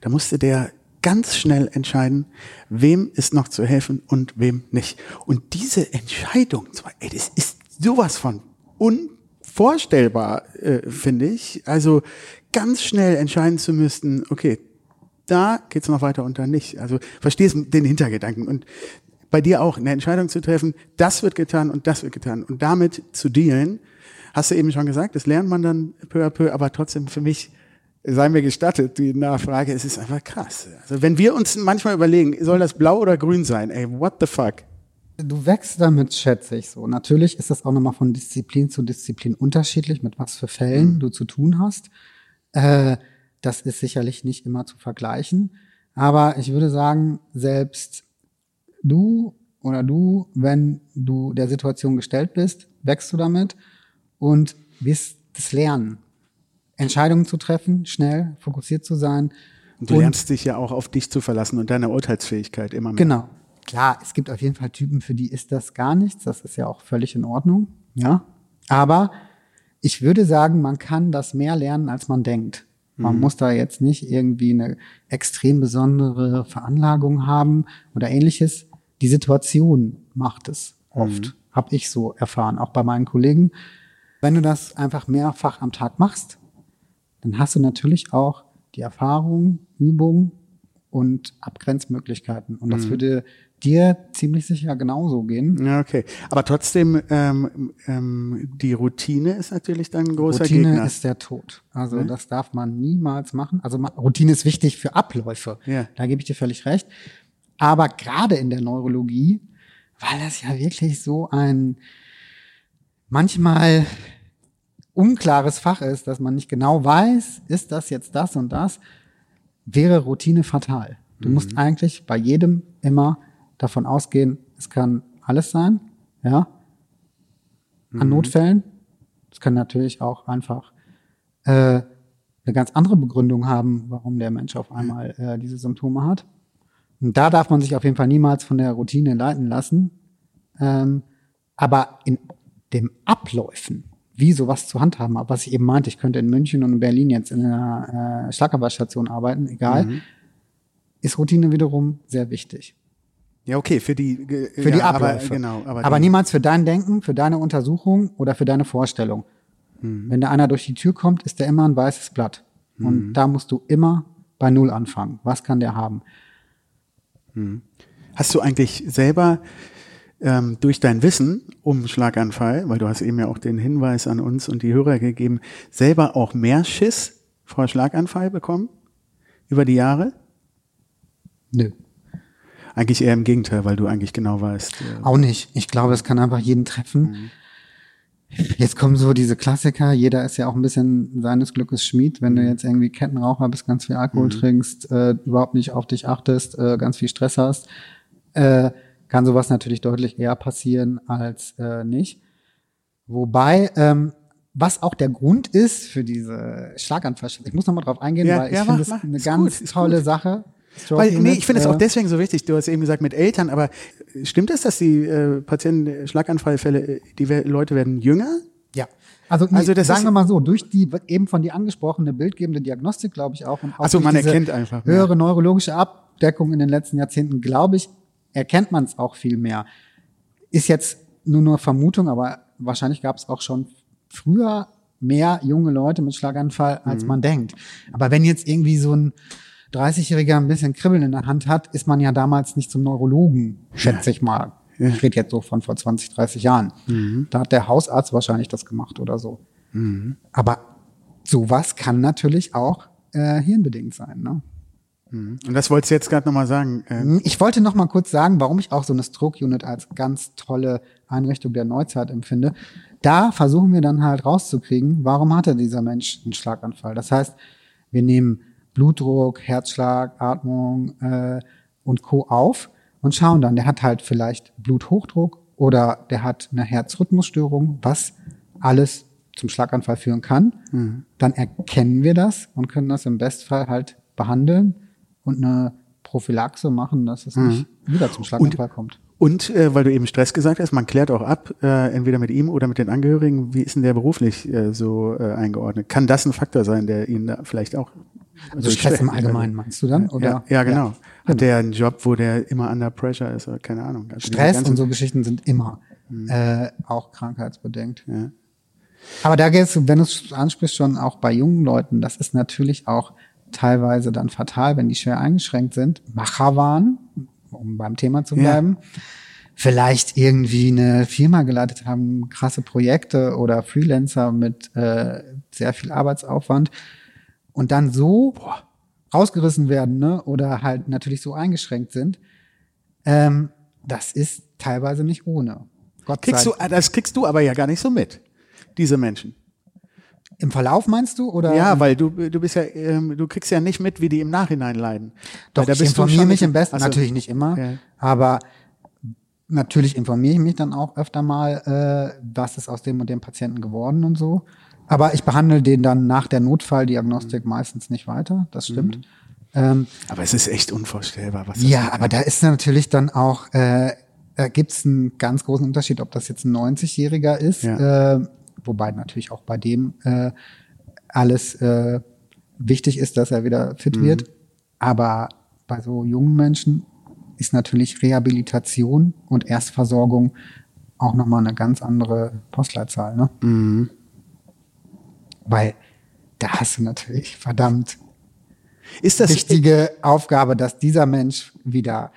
Speaker 3: Da musste der ganz schnell entscheiden, wem ist noch zu helfen und wem nicht. Und diese Entscheidung, ey, das ist sowas von unvorstellbar, äh, finde ich. Also ganz schnell entscheiden zu müssen, okay, da geht's noch weiter und da nicht. Also verstehst den Hintergedanken und bei dir auch eine Entscheidung zu treffen, das wird getan und das wird getan und damit zu dealen, hast du eben schon gesagt, das lernt man dann peu à peu, aber trotzdem für mich sei mir gestattet, die Nachfrage, es ist einfach krass. Also wenn wir uns manchmal überlegen, soll das blau oder grün sein, ey, what the fuck?
Speaker 4: Du wächst damit, schätze ich so. Natürlich ist das auch nochmal von Disziplin zu Disziplin unterschiedlich, mit was für Fällen du zu tun hast. Äh, das ist sicherlich nicht immer zu vergleichen. Aber ich würde sagen, selbst du oder du, wenn du der Situation gestellt bist, wächst du damit und wirst das lernen. Entscheidungen zu treffen, schnell, fokussiert zu sein.
Speaker 3: Und du lernst dich ja auch auf dich zu verlassen und deine Urteilsfähigkeit immer mehr.
Speaker 4: Genau. Klar, es gibt auf jeden Fall Typen, für die ist das gar nichts. Das ist ja auch völlig in Ordnung. Ja. Aber ich würde sagen, man kann das mehr lernen, als man denkt. Man muss da jetzt nicht irgendwie eine extrem besondere Veranlagung haben oder ähnliches. Die Situation macht es oft, habe ich so erfahren, auch bei meinen Kollegen. Wenn du das einfach mehrfach am Tag machst, dann hast du natürlich auch die Erfahrung, Übung und Abgrenzmöglichkeiten. Und das würde dir ziemlich sicher genauso gehen.
Speaker 3: Ja, okay. Aber trotzdem, ähm, ähm, die Routine ist natürlich dann ein großer
Speaker 4: Routine
Speaker 3: Gegner.
Speaker 4: ist der Tod. Also das darf man niemals machen. Also Routine ist wichtig für Abläufe.
Speaker 3: Ja.
Speaker 4: Da gebe ich dir völlig recht. Aber gerade in der Neurologie, weil das ja wirklich so ein manchmal unklares Fach ist, dass man nicht genau weiß, ist das jetzt das und das, wäre Routine fatal. Du musst eigentlich bei jedem immer davon ausgehen, es kann alles sein, ja, an Notfällen. Es kann natürlich auch einfach äh, eine ganz andere Begründung haben, warum der Mensch auf einmal äh, diese Symptome hat. Und da darf man sich auf jeden Fall niemals von der Routine leiten lassen. Ähm, aber in dem Abläufen, wie sowas zu handhaben, aber was ich eben meinte, ich könnte in München und in Berlin jetzt in einer äh, Schlaganfallstation arbeiten, egal, ist Routine wiederum sehr wichtig.
Speaker 3: Ja, okay, für die, äh,
Speaker 4: für die
Speaker 3: ja,
Speaker 4: Abläufe.
Speaker 3: Aber, genau, aber,
Speaker 4: aber niemals für dein Denken, für deine Untersuchung oder für deine Vorstellung.
Speaker 3: Mhm.
Speaker 4: Wenn da einer durch die Tür kommt, ist der immer ein weißes Blatt.
Speaker 3: Mhm.
Speaker 4: Und da musst du immer bei Null anfangen. Was kann der haben?
Speaker 3: Hast du eigentlich selber ähm, durch dein Wissen um Schlaganfall, weil du hast eben ja auch den Hinweis an uns und die Hörer gegeben, selber auch mehr Schiss vor Schlaganfall bekommen über die Jahre?
Speaker 4: Nö.
Speaker 3: Eigentlich eher im Gegenteil, weil du eigentlich genau weißt. Äh,
Speaker 4: Auch nicht. Ich glaube, es kann einfach jeden treffen.
Speaker 3: Mhm.
Speaker 4: Jetzt kommen so diese Klassiker. Jeder ist ja auch ein bisschen seines Glückes Schmied. Wenn du
Speaker 3: Mhm.
Speaker 4: jetzt irgendwie Kettenraucher bist, ganz viel Alkohol trinkst, äh, überhaupt nicht auf dich achtest, äh, ganz viel Stress hast, äh, kann sowas natürlich deutlich eher passieren als äh, nicht. Wobei, ähm, was auch der Grund ist für diese Schlaganfall. Ich muss nochmal drauf eingehen,
Speaker 3: Ja,
Speaker 4: weil ich
Speaker 3: ja,
Speaker 4: finde es
Speaker 3: mach.
Speaker 4: eine
Speaker 3: Ist
Speaker 4: ganz
Speaker 3: gut,
Speaker 4: tolle
Speaker 3: gut.
Speaker 4: Sache. Stroke
Speaker 3: Weil, nee, ich finde es
Speaker 4: äh,
Speaker 3: auch deswegen so wichtig. Du hast eben gesagt mit Eltern, aber stimmt es, dass die äh, Patienten äh, Schlaganfallfälle, äh, die we- Leute werden jünger?
Speaker 4: Ja. Also,
Speaker 3: Also das
Speaker 4: sagen wir mal so, durch die eben von dir angesprochene bildgebende Diagnostik, glaube ich auch, und auch
Speaker 3: Ach so,
Speaker 4: durch
Speaker 3: man erkennt einfach
Speaker 4: höhere neurologische Abdeckung in den letzten Jahrzehnten, glaube ich, erkennt man es auch viel mehr. Ist jetzt nur nur Vermutung, aber wahrscheinlich gab es auch schon früher mehr junge Leute mit Schlaganfall, als
Speaker 3: Mhm.
Speaker 4: man denkt. Aber wenn jetzt irgendwie so ein 30-Jähriger ein bisschen Kribbeln in der Hand hat, ist man ja damals nicht zum Neurologen, schätze ich mal. Ich rede jetzt so von vor 20, 30 Jahren.
Speaker 3: Mhm.
Speaker 4: Da hat der Hausarzt wahrscheinlich das gemacht oder so. Aber sowas kann natürlich auch äh, hirnbedingt sein. Ne?
Speaker 3: Und das wolltest du jetzt gerade nochmal sagen. Äh,
Speaker 4: Ich wollte noch mal kurz sagen, warum ich auch so eine Stroke Unit als ganz tolle Einrichtung der Neuzeit empfinde. Da versuchen wir dann halt rauszukriegen, warum hatte dieser Mensch einen Schlaganfall. Das heißt, wir nehmen Blutdruck, Herzschlag, Atmung äh, und Co. auf und schauen dann, der hat halt vielleicht Bluthochdruck oder der hat eine Herzrhythmusstörung, was alles zum Schlaganfall führen kann. Dann erkennen wir das und können das im Bestfall halt behandeln und eine Prophylaxe machen, dass es nicht wieder zum Schlaganfall kommt.
Speaker 3: Und äh, weil du eben Stress gesagt hast, man klärt auch ab, äh, entweder mit ihm oder mit den Angehörigen, wie ist denn der beruflich äh, so äh, eingeordnet? Kann das ein Faktor sein, der ihn da vielleicht auch
Speaker 4: Also Stress im Allgemeinen meinst du dann? Oder?
Speaker 3: Ja, ja, genau. Hat der einen Job, wo der immer under pressure ist oder keine Ahnung? Also
Speaker 4: Stress und so Geschichten sind immer äh, auch krankheitsbedingt.
Speaker 3: Ja.
Speaker 4: Aber da geht's, wenn du es ansprichst, schon auch bei jungen Leuten, das ist natürlich auch teilweise dann fatal, wenn die schwer eingeschränkt sind, Macher waren, um beim Thema zu
Speaker 3: Ja.
Speaker 4: bleiben, vielleicht irgendwie eine Firma geleitet haben, krasse Projekte oder Freelancer mit äh, sehr viel Arbeitsaufwand und dann so rausgerissen werden ne? oder halt natürlich so eingeschränkt sind, ähm, das ist teilweise nicht ohne. Gott
Speaker 3: Kriegst
Speaker 4: sei
Speaker 3: du, ah, das kriegst du aber ja gar nicht so mit, diese Menschen.
Speaker 4: Im Verlauf meinst du? Oder
Speaker 3: Ja, weil du, du bist ja, ähm, du kriegst ja nicht mit, wie die im Nachhinein leiden.
Speaker 4: Doch,
Speaker 3: weil da
Speaker 4: ich
Speaker 3: bist du
Speaker 4: informiere
Speaker 3: schon-
Speaker 4: mich im besten,
Speaker 3: also-
Speaker 4: natürlich nicht immer,
Speaker 3: Ja.
Speaker 4: aber natürlich informiere ich mich dann auch öfter mal, äh, was ist aus dem und dem Patienten geworden und so. Aber ich behandle den dann nach der Notfalldiagnostik
Speaker 3: Mhm.
Speaker 4: meistens nicht weiter, das stimmt. Ähm,
Speaker 3: Aber es ist echt unvorstellbar, was das
Speaker 4: ja, aber da ist natürlich dann auch, äh, da gibt's einen ganz großen Unterschied, ob das jetzt ein 90-Jähriger ist,
Speaker 3: Ja.
Speaker 4: äh, wobei natürlich auch bei dem äh, alles äh, wichtig ist, dass er wieder fit wird. Aber bei so jungen Menschen ist natürlich Rehabilitation und Erstversorgung auch nochmal eine ganz andere Postleitzahl. Ne? Weil da hast du natürlich verdammt
Speaker 3: Ist das
Speaker 4: wichtige Aufgabe, dass dieser Mensch wieder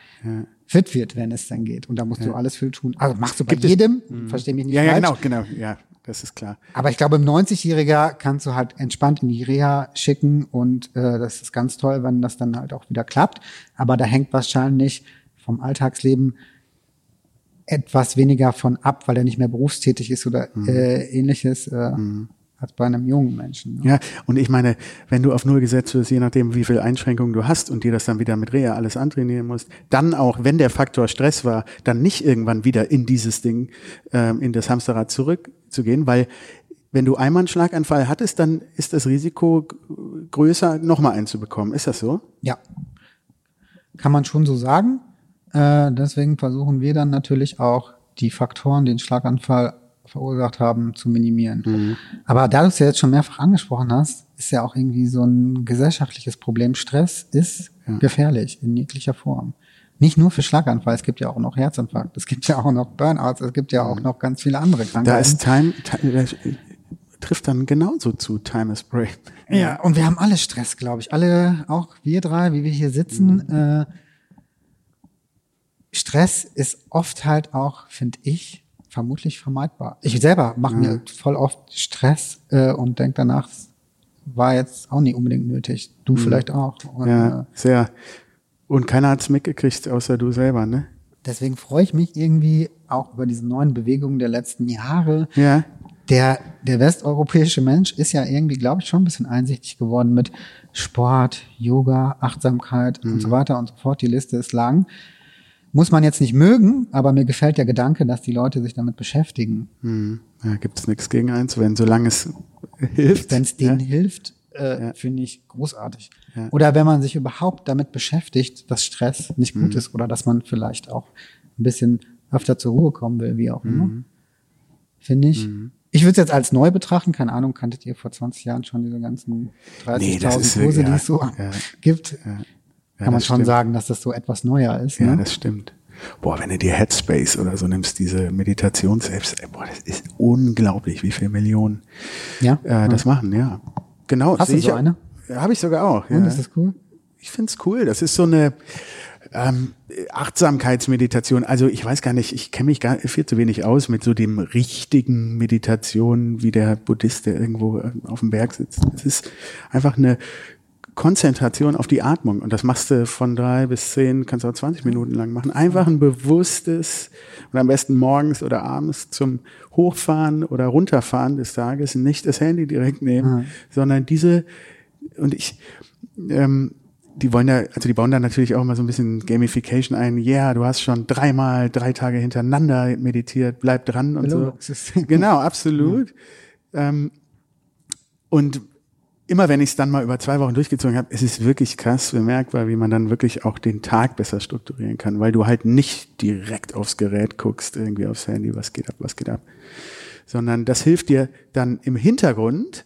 Speaker 4: fit wird, wenn es dann geht. Und da musst du alles für tun. Also machst du bei
Speaker 3: Gibt es-
Speaker 4: jedem, versteh mich nicht
Speaker 3: Ja, ja,
Speaker 4: falsch.
Speaker 3: genau, genau, ja, das ist klar.
Speaker 4: Aber ich glaube, im 90-Jähriger kannst du halt entspannt in die Reha schicken und äh, das ist ganz toll, wenn das dann halt auch wieder klappt. Aber da hängt wahrscheinlich vom Alltagsleben etwas weniger von ab, weil er nicht mehr berufstätig ist oder
Speaker 3: Mhm.
Speaker 4: äh, ähnliches äh, als bei einem jungen Menschen. Ne?
Speaker 3: Ja, und ich meine, wenn du auf Null gesetzt wirst, je nachdem, wie viel Einschränkungen du hast und dir das dann wieder mit Reha alles antrainieren musst, dann auch, wenn der Faktor Stress war, dann nicht irgendwann wieder in dieses Ding, ähm, in das Hamsterrad zurückzugehen, weil wenn du einmal einen Schlaganfall hattest, dann ist das Risiko größer, nochmal einen zu bekommen. Ist das so?
Speaker 4: Ja. Kann man schon so sagen. Äh, deswegen versuchen wir dann natürlich auch die Faktoren, den Schlaganfall verursacht haben, zu minimieren. Aber da du es ja jetzt schon mehrfach angesprochen hast, ist ja auch irgendwie so ein gesellschaftliches Problem. Stress ist gefährlich in jeglicher Form. Nicht nur für Schlaganfall, es gibt ja auch noch Herzinfarkt, es gibt ja auch noch Burnouts, es gibt ja auch noch ganz viele andere Krankheiten.
Speaker 3: Da ist Time, time trifft dann genauso zu Time is Brain.
Speaker 4: Ja, und wir haben alle Stress, glaube ich. Alle, auch wir drei, wie wir hier sitzen. Äh, Stress ist oft halt auch, finde ich, vermutlich vermeidbar. Ich selber mache mir voll oft Stress äh, und denke danach, war jetzt auch nicht unbedingt nötig. Du vielleicht auch. Und,
Speaker 3: Ja,
Speaker 4: äh,
Speaker 3: sehr. Und keiner hat's mitgekriegt, außer du selber, ne?
Speaker 4: deswegen freue ich mich irgendwie auch über diese neuen Bewegungen der letzten Jahre.
Speaker 3: Ja.
Speaker 4: Der, der westeuropäische Mensch ist ja irgendwie, glaube ich, schon ein bisschen einsichtig geworden mit Sport, Yoga, Achtsamkeit und so weiter und so fort. Die Liste ist lang. Muss man jetzt nicht mögen, aber mir gefällt der Gedanke, dass die Leute sich damit beschäftigen.
Speaker 3: Hm. Ja, gibt's nichts gegen einzuwenden, solange es hilft.
Speaker 4: Wenn es denen hilft, äh, finde ich großartig. Oder wenn man sich überhaupt damit beschäftigt, dass Stress nicht gut ist oder dass man vielleicht auch ein bisschen öfter zur Ruhe kommen will, wie auch immer. Finde ich. Ich würde es jetzt als neu betrachten, keine Ahnung, kanntet ihr vor 20 Jahren schon diese ganzen
Speaker 3: Nee, das
Speaker 4: 30.000
Speaker 3: ist,
Speaker 4: Kurse, die
Speaker 3: ja,
Speaker 4: es so
Speaker 3: ja,
Speaker 4: gibt?
Speaker 3: Ja,
Speaker 4: Kann man
Speaker 3: das
Speaker 4: schon
Speaker 3: stimmt.
Speaker 4: sagen, dass das so etwas neuer ist.
Speaker 3: Ja,
Speaker 4: ne?
Speaker 3: das stimmt. Boah, wenn du dir Headspace oder so nimmst, diese Meditations-Apps, ey, boah, das ist unglaublich, wie viele Millionen
Speaker 4: Ja?
Speaker 3: äh, das machen, ja. Genau.
Speaker 4: Hast du so
Speaker 3: ich-
Speaker 4: eine?
Speaker 3: Ja, habe ich sogar auch.
Speaker 4: Und
Speaker 3: ja.
Speaker 4: ist das cool?
Speaker 3: Ich find's cool. Das ist so eine ähm, Achtsamkeitsmeditation. Also ich weiß gar nicht, ich kenne mich gar viel zu wenig aus mit so dem richtigen Meditation, wie der Buddhist, der irgendwo äh, auf dem Berg sitzt. Es ist einfach eine Konzentration auf die Atmung. Und das machst du von drei bis zehn, kannst du auch 20 Minuten lang machen. Einfach ein bewusstes und am besten morgens oder abends zum Hochfahren oder Runterfahren des Tages nicht das Handy direkt nehmen, sondern diese, und ich, ähm, die wollen ja, also die bauen da natürlich auch immer so ein bisschen Gamification ein. Ja, du hast schon dreimal, drei Tage hintereinander meditiert, bleib dran und so. Genau, absolut. Ähm, und immer wenn ich es dann mal über zwei Wochen durchgezogen habe, es ist wirklich krass bemerkbar, wie man dann wirklich auch den Tag besser strukturieren kann, weil du halt nicht direkt aufs Gerät guckst, irgendwie aufs Handy, was geht ab, was geht ab, sondern das hilft dir dann im Hintergrund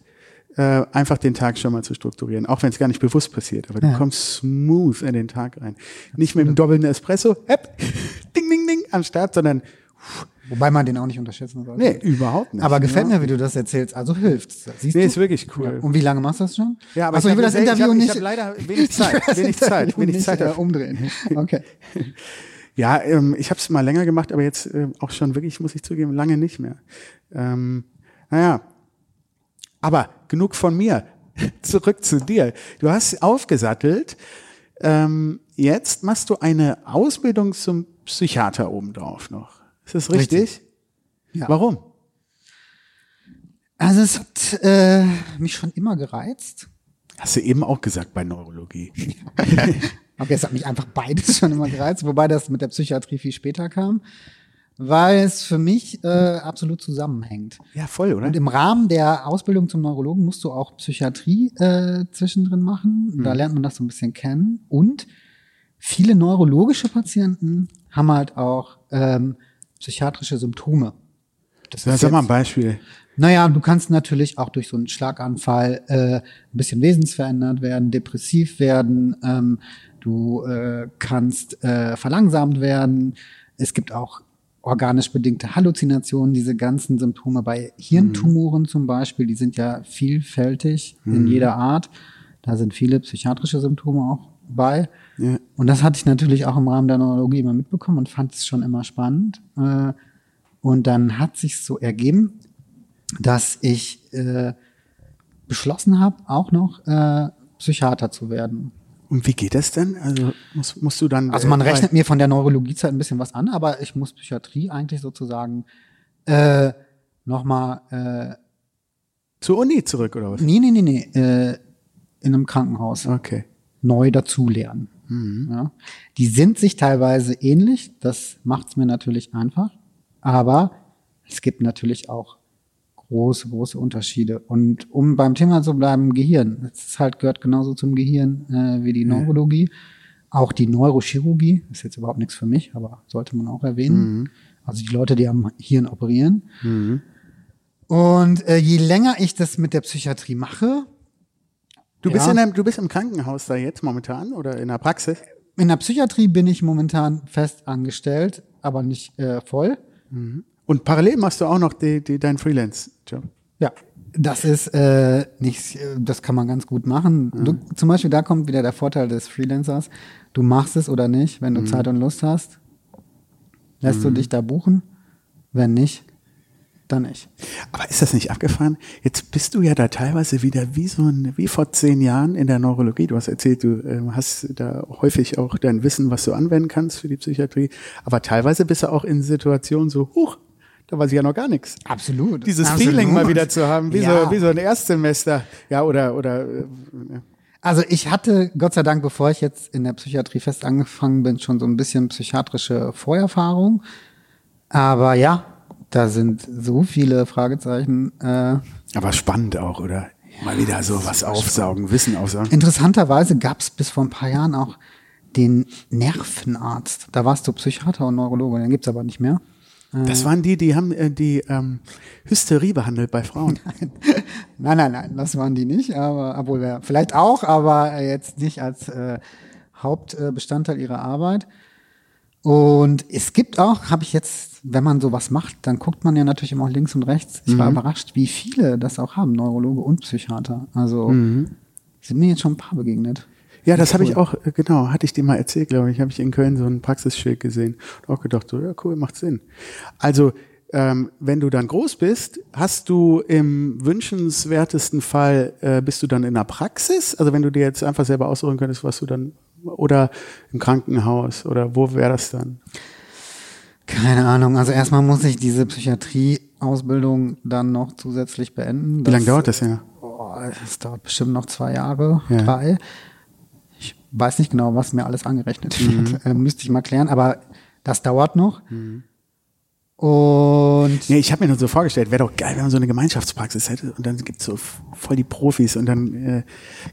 Speaker 3: äh, einfach den Tag schon mal zu strukturieren, auch wenn es gar nicht bewusst passiert, aber du
Speaker 4: Ja.
Speaker 3: kommst smooth in den Tag rein. Nicht mit dem doppelten Espresso, hepp, ding, ding, ding, am Start, sondern
Speaker 4: Wobei man den auch nicht unterschätzen sollte.
Speaker 3: nee, überhaupt nicht.
Speaker 4: Aber gefällt
Speaker 3: Überhaupt
Speaker 4: mir, wie du das erzählst. Also hilft Siehst
Speaker 3: Nee,
Speaker 4: du?
Speaker 3: ist wirklich cool.
Speaker 4: Und wie lange machst du das schon?
Speaker 3: Ja, aber
Speaker 4: Achso,
Speaker 3: ich,
Speaker 4: ich will das Interview
Speaker 3: ich hab,
Speaker 4: nicht.
Speaker 3: Ich habe leider wenig Zeit, wenig Zeit, wenig Zeit.
Speaker 4: äh, umdrehen. Okay.
Speaker 3: Ja, ähm, ich habe es mal länger gemacht, aber jetzt äh, auch schon wirklich, muss ich zugeben, lange nicht mehr. Ähm, naja, aber genug von mir. Zurück zu dir. Du hast aufgesattelt. Ähm, jetzt machst du eine Ausbildung zum Psychiater obendrauf noch. Ist das richtig?
Speaker 4: Richtig. Ja.
Speaker 3: Warum?
Speaker 4: Also es hat äh, mich schon immer gereizt.
Speaker 3: Hast du eben auch gesagt bei Neurologie.
Speaker 4: Okay, es hat mich einfach beides schon immer gereizt, wobei das mit der Psychiatrie viel später kam, weil es für mich äh, absolut zusammenhängt.
Speaker 3: Ja, voll, oder?
Speaker 4: Und im Rahmen der Ausbildung zum Neurologen musst du auch Psychiatrie äh, zwischendrin machen. Da lernt man das so ein bisschen kennen. Und viele neurologische Patienten haben halt auch ähm, psychiatrische Symptome. Das
Speaker 3: Ja,
Speaker 4: ist
Speaker 3: sag mal ein Beispiel.
Speaker 4: naja, du kannst natürlich auch durch so einen Schlaganfall äh, ein bisschen wesensverändert werden, depressiv werden, ähm, du äh, kannst äh, verlangsamt werden. Es gibt auch organisch bedingte Halluzinationen, diese ganzen Symptome bei Hirntumoren zum Beispiel, die sind ja vielfältig in jeder Art. Da sind viele psychiatrische Symptome auch bei.
Speaker 3: Ja.
Speaker 4: Und das hatte ich natürlich auch im Rahmen der Neurologie immer mitbekommen und fand es schon immer spannend. Äh, und dann hat sich so ergeben, dass ich äh, beschlossen habe, auch noch äh, Psychiater zu werden.
Speaker 3: Und wie geht das denn? Also musst, musst du dann.
Speaker 4: Also man
Speaker 3: äh,
Speaker 4: rechnet mir von der Neurologiezeit ein bisschen was an, aber ich muss Psychiatrie eigentlich sozusagen äh, nochmal, äh,
Speaker 3: zur Uni zurück oder was?
Speaker 4: nee, nee, nee, nee, äh, in einem Krankenhaus
Speaker 3: Okay.
Speaker 4: Neu dazulernen. Ja. Die sind sich teilweise ähnlich, das macht es mir natürlich einfach, aber es gibt natürlich auch große, große Unterschiede. Und um beim Thema zu bleiben, Gehirn, das ist halt, gehört genauso zum Gehirn äh, wie die Neurologie. Auch die Neurochirurgie, ist jetzt überhaupt nichts für mich, aber sollte man auch erwähnen. Also die Leute, die am Hirn operieren. Und äh, je länger ich das mit der Psychiatrie mache,
Speaker 3: Du bist,
Speaker 4: Ja.
Speaker 3: in einem, du bist im Krankenhaus da jetzt momentan oder in der Praxis?
Speaker 4: in der Psychiatrie bin ich momentan fest angestellt, aber nicht äh, voll.
Speaker 3: Und parallel machst du auch noch die, die, deinen Freelance-Job.
Speaker 4: Ja, das ist äh, nicht, das kann man ganz gut machen. Du, zum Beispiel, da kommt wieder der Vorteil des Freelancers. Du machst es oder nicht, wenn du Zeit und Lust hast. Lässt du dich da buchen? Wenn nicht, dann nicht.
Speaker 3: Aber ist das nicht abgefahren? Jetzt bist du ja da teilweise wieder wie so ein, wie vor zehn Jahren in der Neurologie. Du hast erzählt, du ähm, hast da häufig auch dein Wissen, was du anwenden kannst für die Psychiatrie. Aber teilweise bist du auch in Situationen so, huch, da weiß ich ja noch gar nichts.
Speaker 4: Absolut.
Speaker 3: Dieses
Speaker 4: Absolut.
Speaker 3: Feeling mal wieder zu haben, wie,
Speaker 4: Ja.
Speaker 3: so, wie so ein Erstsemester. Ja, oder, oder, äh,
Speaker 4: Also ich hatte, Gott sei Dank, bevor ich jetzt in der Psychiatrie fest angefangen bin, schon so ein bisschen psychiatrische Vorerfahrung. Aber ja, da sind so viele Fragezeichen. Äh,
Speaker 3: aber spannend auch, oder? Mal wieder so was aufsaugen, Wissen aufsaugen.
Speaker 4: interessanterweise gab es bis vor ein paar Jahren auch den Nervenarzt. Da warst du Psychiater und Neurologe, den gibt's aber nicht mehr.
Speaker 3: Das waren die, die haben äh, die ähm, Hysterie behandelt bei Frauen.
Speaker 4: Nein, nein, nein, das waren die nicht, aber obwohl vielleicht auch, aber jetzt nicht als äh, Hauptbestandteil ihrer Arbeit. Und es gibt auch, habe ich jetzt, wenn man sowas macht, dann guckt man ja natürlich immer auch links und rechts. Ich war überrascht, wie viele das auch haben, Neurologe und Psychiater. Also sind mir jetzt schon ein paar begegnet.
Speaker 3: Ja, das habe ich auch, äh, genau, hatte ich dir mal erzählt, glaube ich. Habe ich in Köln so ein Praxisschild gesehen und auch gedacht, so, ja, cool, macht Sinn. Also, ähm, wenn du dann groß bist, hast du im wünschenswertesten Fall, äh, bist du dann in der Praxis? Also wenn du dir jetzt einfach selber aussuchen könntest, was du dann, oder im Krankenhaus, oder wo wäre das dann?
Speaker 4: Keine Ahnung. Also erstmal muss ich diese Psychiatrie-Ausbildung dann noch zusätzlich beenden.
Speaker 3: Wie lange dauert das ja?
Speaker 4: Oh, das dauert bestimmt noch zwei Jahre,
Speaker 3: Ja.
Speaker 4: drei. Ich weiß nicht genau, was mir alles angerechnet
Speaker 3: Mhm.
Speaker 4: wird. Äh, müsste ich mal klären, aber das dauert noch. Und
Speaker 3: Nee, ich habe mir nur so vorgestellt, wäre doch geil, wenn man so eine Gemeinschaftspraxis hätte und dann gibt's so f- voll die Profis und dann äh,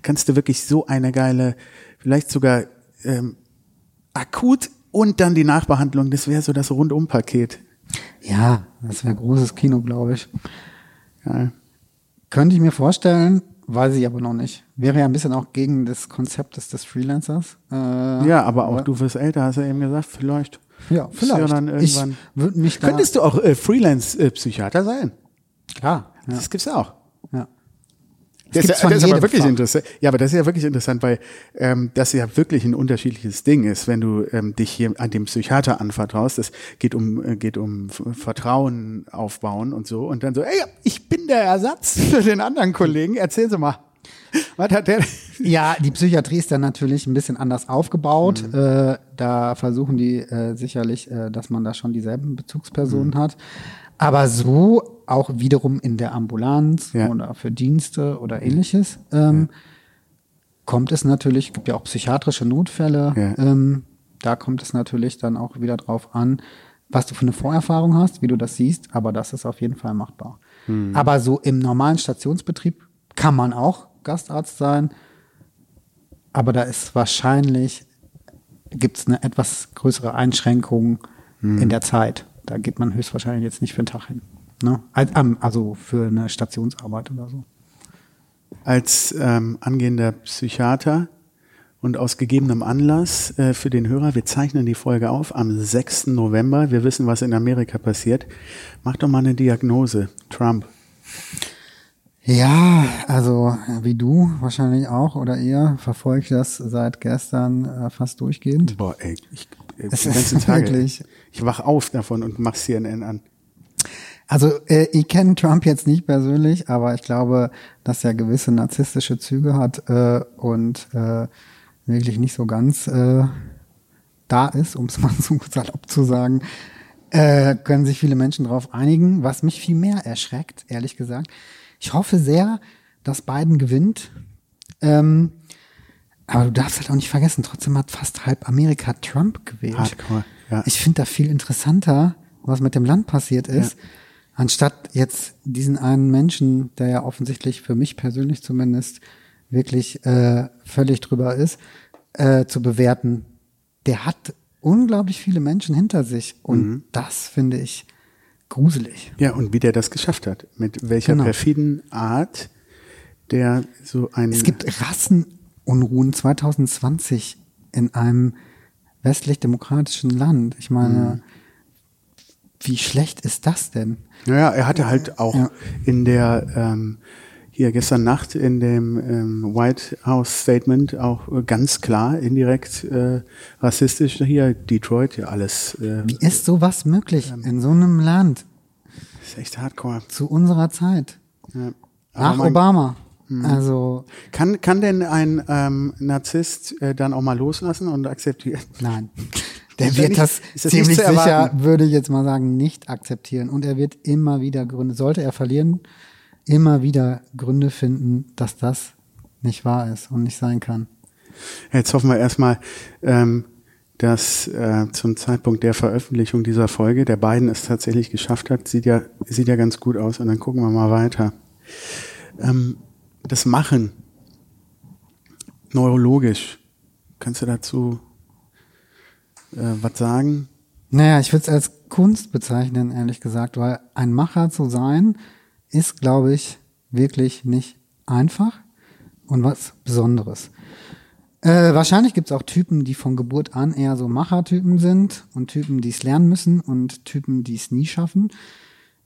Speaker 3: kannst du wirklich so eine geile, vielleicht sogar ähm, akut und dann die Nachbehandlung, das wäre so das Rundumpaket.
Speaker 4: ja, das wäre großes Kino, glaube ich.
Speaker 3: Ja.
Speaker 4: Könnte ich mir vorstellen, weiß ich aber noch nicht. Wäre ja ein bisschen auch gegen das Konzept des, des Freelancers. Äh,
Speaker 3: ja, aber auch du wirst älter, hast du eben gesagt, vielleicht.
Speaker 4: Ja, vielleicht.
Speaker 3: Ja
Speaker 4: ich würde mich da,
Speaker 3: Könntest du auch äh, Freelance-Psychiater sein?
Speaker 4: klar, ja,
Speaker 3: Das gibt's auch. Das,
Speaker 4: von
Speaker 3: das ist aber wirklich interessant. Ja, aber das ist ja wirklich interessant, weil ähm, das ja wirklich ein unterschiedliches Ding ist, wenn du ähm, dich hier an dem Psychiater anvertraust. Das geht um äh, geht um Vertrauen aufbauen und so und dann so, ey, ich bin der Ersatz für den anderen Kollegen. Erzählen Sie mal, was hat der?
Speaker 4: Ja, die Psychiatrie ist dann natürlich ein bisschen anders aufgebaut.
Speaker 3: Mhm.
Speaker 4: Äh, da versuchen die äh, sicherlich, äh, dass man da schon dieselben Bezugspersonen
Speaker 3: Mhm.
Speaker 4: hat. Aber so auch wiederum in der Ambulanz
Speaker 3: Ja.
Speaker 4: oder für Dienste oder ähnliches ähm, kommt es natürlich, gibt ja auch psychiatrische Notfälle.
Speaker 3: Ja.
Speaker 4: Ähm, da kommt es natürlich dann auch wieder drauf an, was du für eine Vorerfahrung hast, wie du das siehst. Aber das ist auf jeden Fall machbar.
Speaker 3: Mhm.
Speaker 4: Aber so im normalen Stationsbetrieb kann man auch Gastarzt sein. Aber da ist wahrscheinlich, gibt es eine etwas größere Einschränkung in der Zeit. Da geht man höchstwahrscheinlich jetzt nicht für einen Tag hin. Ne? Am- Also für eine Stationsarbeit oder so.
Speaker 3: Als ähm, angehender Psychiater und aus gegebenem Anlass äh, für den Hörer, wir zeichnen die Folge auf am 6. November. Wir wissen, was in Amerika passiert. Mach doch mal eine Diagnose. Trump.
Speaker 4: Ja, also äh, wie du wahrscheinlich auch oder ihr verfolgt das seit gestern äh, fast durchgehend.
Speaker 3: Boah, ey, ich, äh,
Speaker 4: Es
Speaker 3: die
Speaker 4: ist
Speaker 3: ganzen Tage.
Speaker 4: wirklich-
Speaker 3: Ich wach auf davon und mach CNN an.
Speaker 4: Also äh, ich kenne Trump jetzt nicht persönlich, aber ich glaube, dass er gewisse narzisstische Züge hat äh, und äh, wirklich nicht so ganz äh, da ist, um es mal so salopp zu sagen, äh, können sich viele Menschen darauf einigen, was mich viel mehr erschreckt, ehrlich gesagt. Ich hoffe sehr, dass Biden gewinnt. Ähm, aber du darfst halt auch nicht vergessen, trotzdem hat fast halb Amerika Trump gewählt.
Speaker 3: Hardcore, ja.
Speaker 4: Ich finde da viel interessanter, was mit dem Land passiert ist, anstatt jetzt diesen einen Menschen, der ja offensichtlich für mich persönlich zumindest wirklich äh, völlig drüber ist, äh, zu bewerten. Der hat unglaublich viele Menschen hinter sich und
Speaker 3: Mhm.
Speaker 4: das finde ich gruselig.
Speaker 3: Ja, und wie der das geschafft hat. Mit welcher
Speaker 4: Genau.
Speaker 3: perfiden Art der so ein.
Speaker 4: Es gibt Rassenunruhen 2020 in einem westlich-demokratischen Land. Ich meine, wie schlecht ist das denn?
Speaker 3: Naja, er hatte halt auch
Speaker 4: Ja.
Speaker 3: in der, ähm, hier gestern Nacht in dem ähm, White House Statement auch äh, ganz klar indirekt äh, rassistisch hier, Detroit, ja alles äh,
Speaker 4: Wie ist sowas möglich in so einem Land
Speaker 3: ist echt hardcore.
Speaker 4: zu unserer Zeit?
Speaker 3: Ja.
Speaker 4: Nach
Speaker 3: man-
Speaker 4: Obama. Also,
Speaker 3: Kann, kann denn ein ähm, Narzisst äh, dann auch mal loslassen und akzeptieren?
Speaker 4: nein. Der
Speaker 3: Ist das
Speaker 4: wird
Speaker 3: nicht-
Speaker 4: das ziemlich sicher, würde ich jetzt mal sagen, nicht akzeptieren. Und er wird immer wieder Gründe, sollte er verlieren, immer wieder Gründe finden, dass das nicht wahr ist und nicht sein kann.
Speaker 3: Jetzt hoffen wir erstmal, ähm, dass äh, zum Zeitpunkt der Veröffentlichung dieser Folge der Biden es tatsächlich geschafft hat. Sieht ja, sieht ja ganz gut aus und dann gucken wir mal weiter. Ähm, das Machen, neurologisch, kannst du dazu was sagen?
Speaker 4: Naja, ich würde es als Kunst bezeichnen, ehrlich gesagt, weil ein Macher zu sein, ist, glaube ich, wirklich nicht einfach und was Besonderes. Äh, wahrscheinlich gibt es auch Typen, die von Geburt an eher so Machertypen sind und Typen, die es lernen müssen und Typen, die es nie schaffen.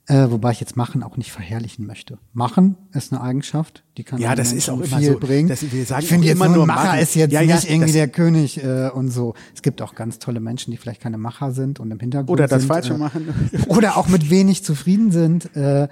Speaker 4: Äh, wobei ich jetzt Machen auch nicht verherrlichen möchte. Machen ist eine Eigenschaft, die kann
Speaker 3: Ja, das ist auch immer
Speaker 4: viel
Speaker 3: so,
Speaker 4: bringen.
Speaker 3: dass wir sagen
Speaker 4: ich finde jetzt
Speaker 3: immer
Speaker 4: nur Macher
Speaker 3: machen.
Speaker 4: ist jetzt
Speaker 3: Ja, ja,
Speaker 4: nicht irgendwie
Speaker 3: das-
Speaker 4: der König äh, und so. Es gibt auch ganz tolle Menschen, die vielleicht keine Macher sind und im Hintergrund
Speaker 3: Oder das
Speaker 4: sind,
Speaker 3: Falsche
Speaker 4: äh,
Speaker 3: machen.
Speaker 4: oder auch mit wenig zufrieden sind, äh,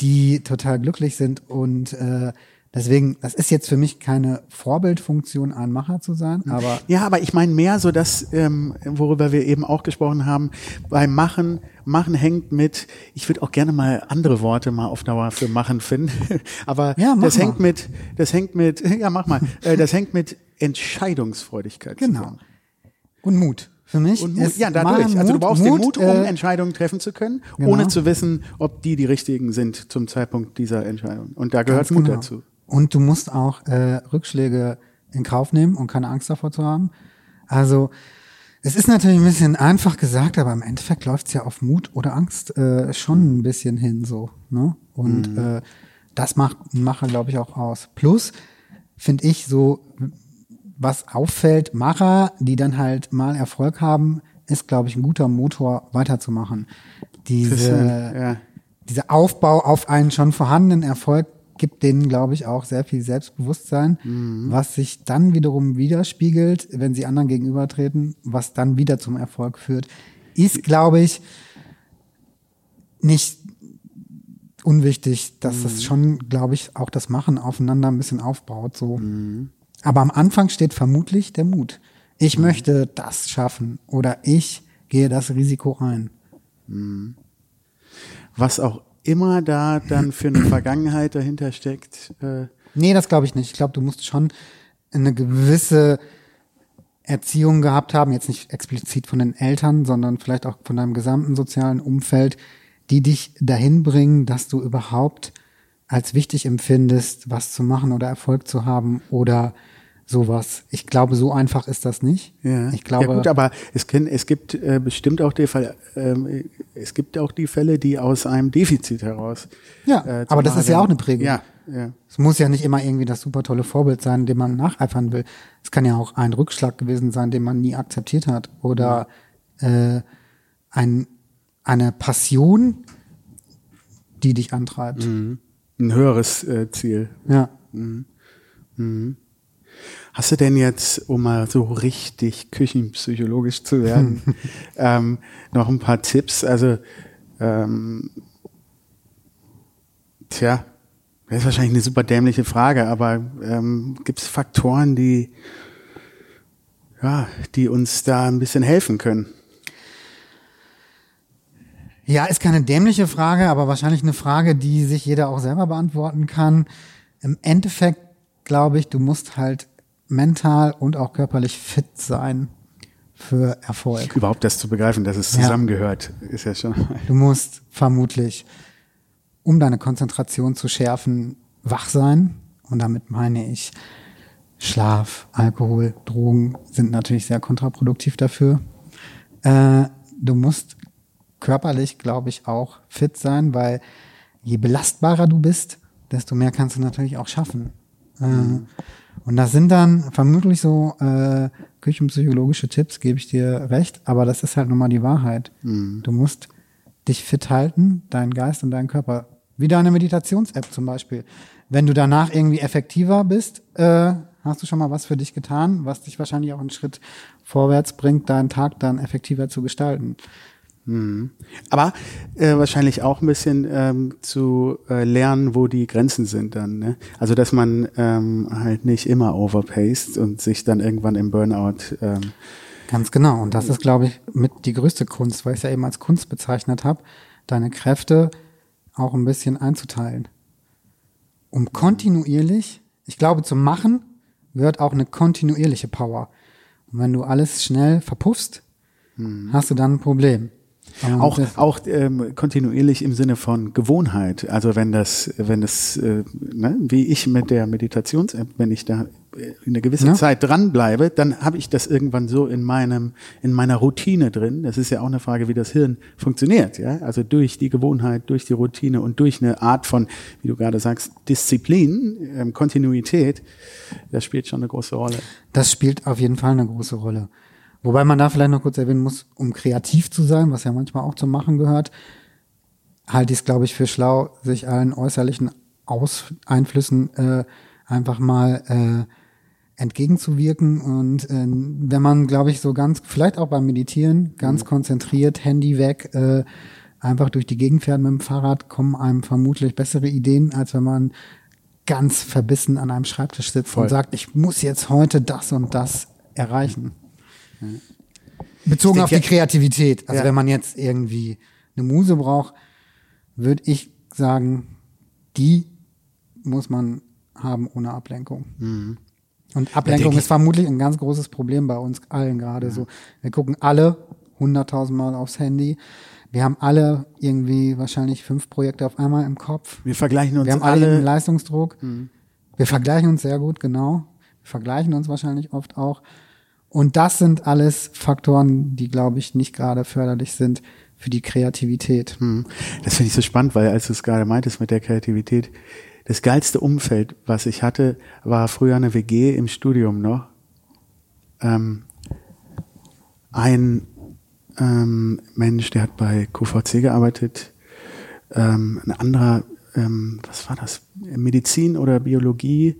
Speaker 4: die total glücklich sind und äh, deswegen, das ist jetzt für mich keine Vorbildfunktion, ein Macher zu sein, aber
Speaker 3: Ja, aber ich meine mehr so das, ähm, worüber wir eben auch gesprochen haben, beim Machen, Machen hängt mit, ich würde auch gerne mal andere Worte mal auf Dauer für Machen finden, aber
Speaker 4: Ja,
Speaker 3: das hängt
Speaker 4: mal.
Speaker 3: mit, das hängt mit, ja mach mal, äh, das hängt mit Entscheidungsfreudigkeit
Speaker 4: genau.
Speaker 3: zusammen.
Speaker 4: Und Mut. Für mich
Speaker 3: Und Mut,
Speaker 4: ist
Speaker 3: ja, dadurch. Also du
Speaker 4: Mut,
Speaker 3: brauchst den Mut, um
Speaker 4: äh,
Speaker 3: Entscheidungen treffen zu können,
Speaker 4: genau.
Speaker 3: ohne zu wissen, ob die die richtigen sind zum Zeitpunkt dieser Entscheidung. Und da gehört
Speaker 4: Ganz
Speaker 3: Mut
Speaker 4: genau.
Speaker 3: dazu.
Speaker 4: Und du musst auch äh, Rückschläge in Kauf nehmen und keine Angst davor zu haben. Also es ist natürlich ein bisschen einfach gesagt, aber im Endeffekt läuft es ja auf Mut oder Angst äh, schon ein bisschen hin so. Ne? Und
Speaker 3: Mhm.
Speaker 4: äh, das macht Macher, glaube ich, auch aus. Plus finde ich so, was auffällt, Macher, die dann halt mal Erfolg haben, ist, glaube ich, ein guter Motor, weiterzumachen. Diese,
Speaker 3: ja.
Speaker 4: dieser Aufbau auf einen schon vorhandenen Erfolg gibt denen, glaube ich, auch sehr viel Selbstbewusstsein, was sich dann wiederum widerspiegelt, wenn sie anderen gegenübertreten, was dann wieder zum Erfolg führt, ist, glaube ich, nicht unwichtig, dass es schon, glaube ich, auch das Machen aufeinander ein bisschen aufbaut. So. Aber am Anfang steht vermutlich der Mut. Ich möchte das schaffen oder ich gehe das Risiko ein.
Speaker 3: Was auch immer da dann für eine Vergangenheit dahinter steckt, äh,
Speaker 4: Nee, das glaube ich nicht. Ich glaube, du musst schon eine gewisse Erziehung gehabt haben, jetzt nicht explizit von den Eltern, sondern vielleicht auch von deinem gesamten sozialen Umfeld, die dich dahin bringen, dass du überhaupt als wichtig empfindest, was zu machen oder Erfolg zu haben oder sowas. Ich glaube, so einfach ist das nicht.
Speaker 3: Ja,
Speaker 4: Ich glaube,
Speaker 3: ja gut, aber es, können, es gibt äh, bestimmt auch die Fälle, ähm, es gibt auch die Fälle, die aus einem Defizit heraus.
Speaker 4: Ja,
Speaker 3: äh,
Speaker 4: aber das ist ja auch eine. Prägung.
Speaker 3: Ja, ja.
Speaker 4: Es muss ja nicht immer irgendwie das super tolle Vorbild sein, dem man nacheifern will. Es kann ja auch ein Rückschlag gewesen sein, den man nie akzeptiert hat. Oder äh, ein, eine Passion, die dich antreibt.
Speaker 3: Ein höheres äh, Ziel.
Speaker 4: Ja.
Speaker 3: Hast du denn jetzt, um mal so richtig küchenpsychologisch zu werden, ähm, noch ein paar Tipps? Also, ähm, tja, das ist wahrscheinlich eine super dämliche Frage, aber ähm, gibt es Faktoren, die, ja, die uns da ein bisschen helfen können?
Speaker 4: Ja, ist keine dämliche Frage, aber wahrscheinlich eine Frage, die sich jeder auch selber beantworten kann. Im Endeffekt glaube ich, du musst halt mental und auch körperlich fit sein für Erfolg.
Speaker 3: Überhaupt das zu begreifen, dass es
Speaker 4: Ja.
Speaker 3: zusammengehört, ist ja schon.
Speaker 4: Du musst vermutlich, um deine Konzentration zu schärfen, wach sein. Und damit meine ich, Schlaf, Alkohol, Drogen sind natürlich sehr kontraproduktiv dafür. Äh, du musst körperlich, glaube ich, auch fit sein, weil je belastbarer du bist, desto mehr kannst du natürlich auch schaffen. Äh, und das sind dann vermutlich so äh, küchenpsychologische Tipps, gebe ich dir recht, aber das ist halt nun mal die Wahrheit. Du musst dich fit halten, deinen Geist und deinen Körper. Wie deine Meditations-App zum Beispiel. Wenn du danach irgendwie effektiver bist, äh, hast du schon mal was für dich getan, was dich wahrscheinlich auch einen Schritt vorwärts bringt, deinen Tag dann effektiver zu gestalten.
Speaker 3: Aber äh, wahrscheinlich auch ein bisschen ähm, zu äh, lernen, wo die Grenzen sind dann. Ne? Also dass man ähm, halt nicht immer overpaced und sich dann irgendwann im Burnout ähm,
Speaker 4: Ganz genau. Und das ist, glaube ich, mit die größte Kunst, weil ich es ja eben als Kunst bezeichnet habe, deine Kräfte auch ein bisschen einzuteilen. Um kontinuierlich, ich glaube, zum Machen gehört auch eine kontinuierliche Power. Und wenn du alles schnell verpuffst, hast du dann ein Problem. Und
Speaker 3: Auch, auch ähm, kontinuierlich im Sinne von Gewohnheit. Also wenn das, wenn das, äh, ne, wie ich mit der Meditations-App, wenn ich da äh, eine gewisse
Speaker 4: Ja.
Speaker 3: Zeit dranbleibe, dann habe ich das irgendwann so in meinem, in meiner Routine drin. Das ist ja auch eine Frage, wie das Hirn funktioniert. Ja, also durch die Gewohnheit, durch die Routine und durch eine Art von, wie du gerade sagst, Disziplin, ähm, Kontinuität, das spielt schon eine große Rolle.
Speaker 4: Das spielt auf jeden Fall eine große Rolle. Wobei man da vielleicht noch kurz erwähnen muss, um kreativ zu sein, was ja manchmal auch zum Machen gehört, halte ich es, glaube ich, für schlau, sich allen äußerlichen Aus Einflüssen äh, einfach mal äh, entgegenzuwirken. Und äh, wenn man, glaube ich, so ganz, vielleicht auch beim Meditieren, ganz konzentriert, Handy weg, äh, einfach durch die Gegend fährt mit dem Fahrrad, kommen einem vermutlich bessere Ideen, als wenn man ganz verbissen an einem Schreibtisch sitzt
Speaker 3: Voll.
Speaker 4: und sagt, ich muss jetzt heute das und das erreichen. Bezogen auf die Kreativität. Also
Speaker 3: Ja.
Speaker 4: wenn man jetzt irgendwie eine Muse braucht, würde ich sagen, die muss man haben ohne Ablenkung. Und Ablenkung
Speaker 3: Mhm. denke ich-
Speaker 4: ist vermutlich ein ganz großes Problem bei uns allen gerade so. Wir gucken alle hunderttausend Mal aufs Handy. Wir haben alle irgendwie wahrscheinlich fünf Projekte auf einmal im Kopf.
Speaker 3: Wir vergleichen uns
Speaker 4: Wir haben alle, einen
Speaker 3: alle,
Speaker 4: Leistungsdruck. Wir vergleichen uns sehr gut, genau. Wir vergleichen uns wahrscheinlich oft auch. Und das sind alles Faktoren, die, glaube ich, nicht gerade förderlich sind für die Kreativität.
Speaker 3: Hm. Das finde ich so spannend, weil als du es gerade meintest mit der Kreativität, das geilste Umfeld, was ich hatte, war früher eine WG im Studium noch. Ähm, ein ähm, Mensch, der hat bei QVC gearbeitet, ähm, ein anderer, ähm, was war das, Medizin oder Biologie,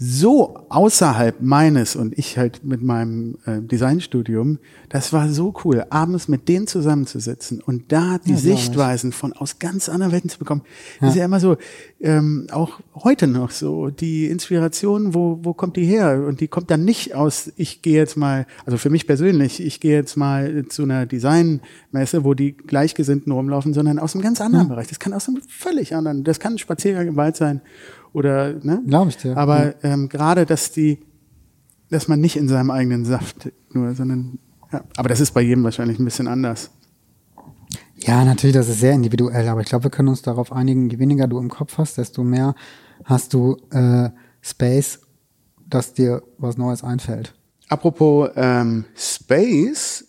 Speaker 3: so außerhalb meines und ich halt mit meinem äh, Designstudium, das war so cool, abends mit denen zusammenzusitzen und da die
Speaker 4: Ja.
Speaker 3: Sichtweisen von aus ganz anderen Welten zu bekommen. Das ist ja immer so, ähm, auch heute noch so, die Inspiration, wo, wo kommt die her? Und die kommt dann nicht aus, ich gehe jetzt mal, also für mich persönlich, ich gehe jetzt mal zu einer Designmesse, wo die Gleichgesinnten rumlaufen, sondern aus einem ganz anderen Bereich. Das kann aus einem völlig anderen, das kann ein Spaziergang im Wald sein oder, ne?
Speaker 4: Glaub ich dir.
Speaker 3: Aber ähm, gerade, dass die, dass man nicht in seinem eigenen Saft nur, sondern, ja, aber das ist bei jedem wahrscheinlich ein bisschen anders.
Speaker 4: Ja, natürlich, das ist sehr individuell, aber ich glaube, wir können uns darauf einigen, je weniger du im Kopf hast, desto mehr hast du äh, Space, dass dir was Neues einfällt.
Speaker 3: Apropos ähm, Space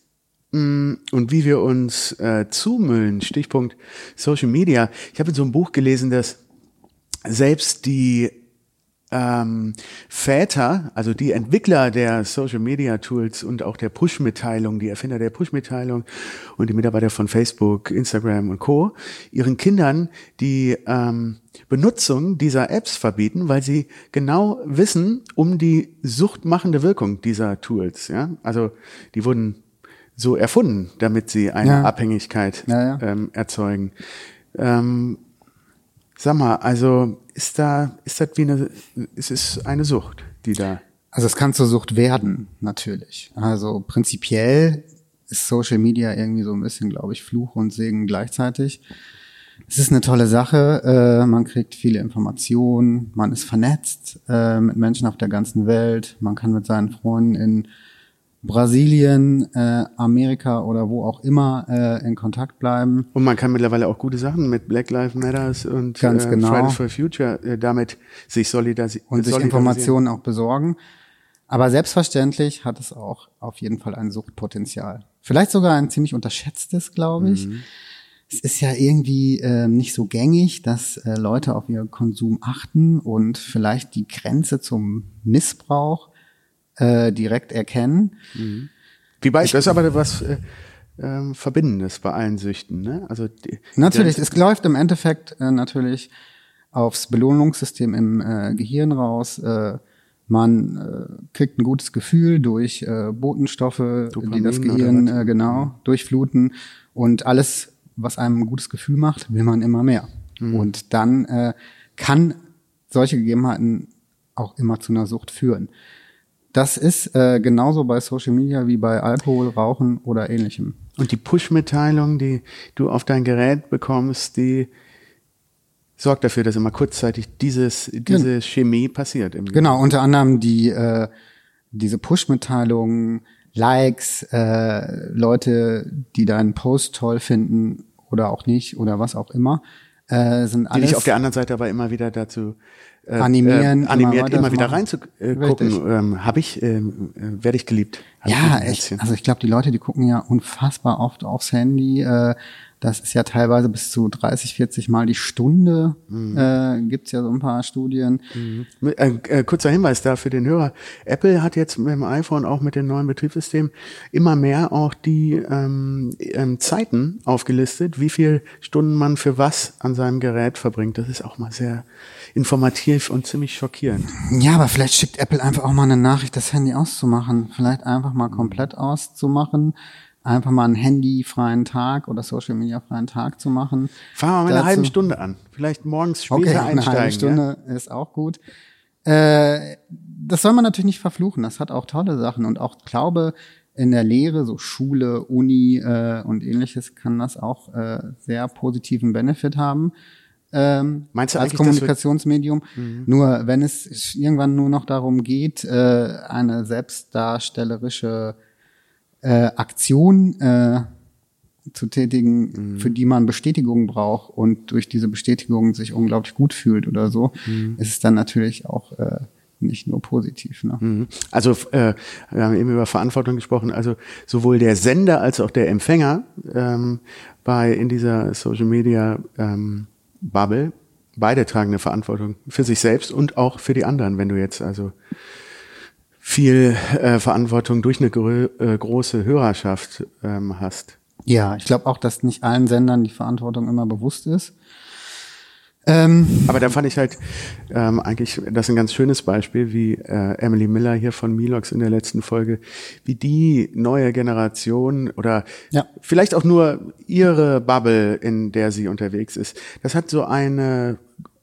Speaker 3: mh, und wie wir uns äh, zumüllen, Stichpunkt Social Media. Ich habe in so einem Buch gelesen, dass selbst die ähm, Väter, also die Entwickler der Social Media Tools und auch der Push-Mitteilung, die Erfinder der Push-Mitteilung und die Mitarbeiter von Facebook, Instagram und Co., ihren Kindern die ähm, Benutzung dieser Apps verbieten, weil sie genau wissen um die suchtmachende Wirkung dieser Tools. Ja? Also die wurden so erfunden, damit sie eine
Speaker 4: Ja.
Speaker 3: Abhängigkeit
Speaker 4: Ja.
Speaker 3: Ähm, erzeugen. Ähm, Sag mal, also ist da, ist das wie eine, ist es eine Sucht, die da,
Speaker 4: Also es kann zur Sucht werden, natürlich. Also prinzipiell ist Social Media irgendwie so ein bisschen, glaube ich, Fluch und Segen gleichzeitig. Es ist eine tolle Sache, äh, man kriegt viele Informationen, man ist vernetzt äh, mit Menschen auf der ganzen Welt, man kann mit seinen Freunden in Brasilien, äh, Amerika oder wo auch immer äh, in Kontakt bleiben.
Speaker 3: und man kann mittlerweile auch gute Sachen mit Black Lives Matters und
Speaker 4: Ganz
Speaker 3: äh,
Speaker 4: genau.
Speaker 3: Fridays for Future äh, damit sich solidarisi
Speaker 4: und sich
Speaker 3: solidarisieren.
Speaker 4: Informationen auch besorgen. Aber selbstverständlich hat es auch auf jeden Fall ein Suchtpotenzial. Vielleicht sogar ein ziemlich unterschätztes, glaube ich. Es ist ja irgendwie äh, nicht so gängig, dass äh, Leute auf ihren Konsum achten und vielleicht die Grenze zum Missbrauch äh, direkt erkennen.
Speaker 3: Wie bei, das ist aber was äh, ähm, Verbindendes bei allen Süchten, ne? Also die,
Speaker 4: Natürlich, es läuft im Endeffekt äh, natürlich aufs Belohnungssystem im äh, Gehirn raus. Äh, man äh, kriegt ein gutes Gefühl durch äh, Botenstoffe, die
Speaker 3: Dopamin
Speaker 4: das
Speaker 3: oder
Speaker 4: Gehirn äh, genau durchfluten. Und alles, was einem ein gutes Gefühl macht, will man immer mehr.
Speaker 3: Mhm.
Speaker 4: Und dann äh, kann solche Gegebenheiten auch immer zu einer Sucht führen. Das ist äh, genauso bei Social Media wie bei Alkohol, Rauchen oder ähnlichem.
Speaker 3: Und die Push-Mitteilung, die du auf dein Gerät bekommst, die sorgt dafür, dass immer kurzzeitig dieses, diese Chemie passiert. Im
Speaker 4: Genau, unter anderem die äh, diese Push-Mitteilungen, Likes, äh, Leute, die deinen Post toll finden oder auch nicht oder was auch immer, äh, sind
Speaker 3: Die
Speaker 4: alles
Speaker 3: dich auf der anderen Seite aber immer wieder dazu
Speaker 4: Animieren,
Speaker 3: äh, animiert,
Speaker 4: immer
Speaker 3: immer, wieder reinzugucken.
Speaker 4: Richtig.
Speaker 3: Ähm, Habe ich, ähm, äh, werde ich geliebt. Ich
Speaker 4: ja,
Speaker 3: ein
Speaker 4: echt. Also ich glaube, die Leute, die gucken ja unfassbar oft aufs Handy. Äh, das ist ja teilweise bis zu 30, 40 Mal die Stunde.
Speaker 3: Mhm.
Speaker 4: Äh, gibt's ja so ein paar Studien.
Speaker 3: Äh, äh, kurzer Hinweis da für den Hörer. Apple hat jetzt mit dem iPhone auch mit dem neuen Betriebssystem immer mehr auch die ähm, ähm, Zeiten aufgelistet, wie viel Stunden man für was an seinem Gerät verbringt. Das ist auch mal sehr informativ und ziemlich schockierend.
Speaker 4: Ja, aber vielleicht schickt Apple einfach auch mal eine Nachricht, das Handy auszumachen. Vielleicht einfach mal komplett auszumachen. Einfach mal einen handyfreien Tag oder Social Media freien Tag zu machen.
Speaker 3: Fangen wir mal mit einer
Speaker 4: Dazu-
Speaker 3: halben Stunde an. Vielleicht morgens später
Speaker 4: Okay, eine
Speaker 3: einsteigen.
Speaker 4: halbe Stunde ist auch gut. Äh, das soll man natürlich nicht verfluchen. Das hat auch tolle Sachen und auch Glaube in der Lehre, so Schule, Uni äh, und ähnliches, kann das auch äh, sehr positiven Benefit haben. Ähm,
Speaker 3: Meinst du
Speaker 4: als Kommunikationsmedium? Nur wenn es irgendwann nur noch darum geht, äh, eine selbstdarstellerische äh, Aktion äh, zu tätigen,
Speaker 3: Mhm.
Speaker 4: für die man Bestätigung braucht und durch diese Bestätigung sich unglaublich gut fühlt oder so,
Speaker 3: Mhm.
Speaker 4: ist es dann natürlich auch äh, nicht nur positiv. Ne?
Speaker 3: Mhm. Also äh, wir haben eben über Verantwortung gesprochen. Also sowohl der Sender als auch der Empfänger ähm, bei in dieser Social Media ähm, Bubble beide tragen eine Verantwortung für sich selbst und auch für die anderen. Wenn du jetzt also viel äh, Verantwortung durch eine grö äh, große Hörerschaft ähm, hast.
Speaker 4: Ja, ich glaube auch, dass nicht allen Sendern die Verantwortung immer bewusst ist. Ähm,
Speaker 3: Aber da fand ich halt ähm, eigentlich das ein ganz schönes Beispiel, wie äh, Emily Miller hier von Milox in der letzten Folge, wie die neue Generation oder
Speaker 4: Ja.
Speaker 3: vielleicht auch nur ihre Bubble, in der sie unterwegs ist, das hat so eine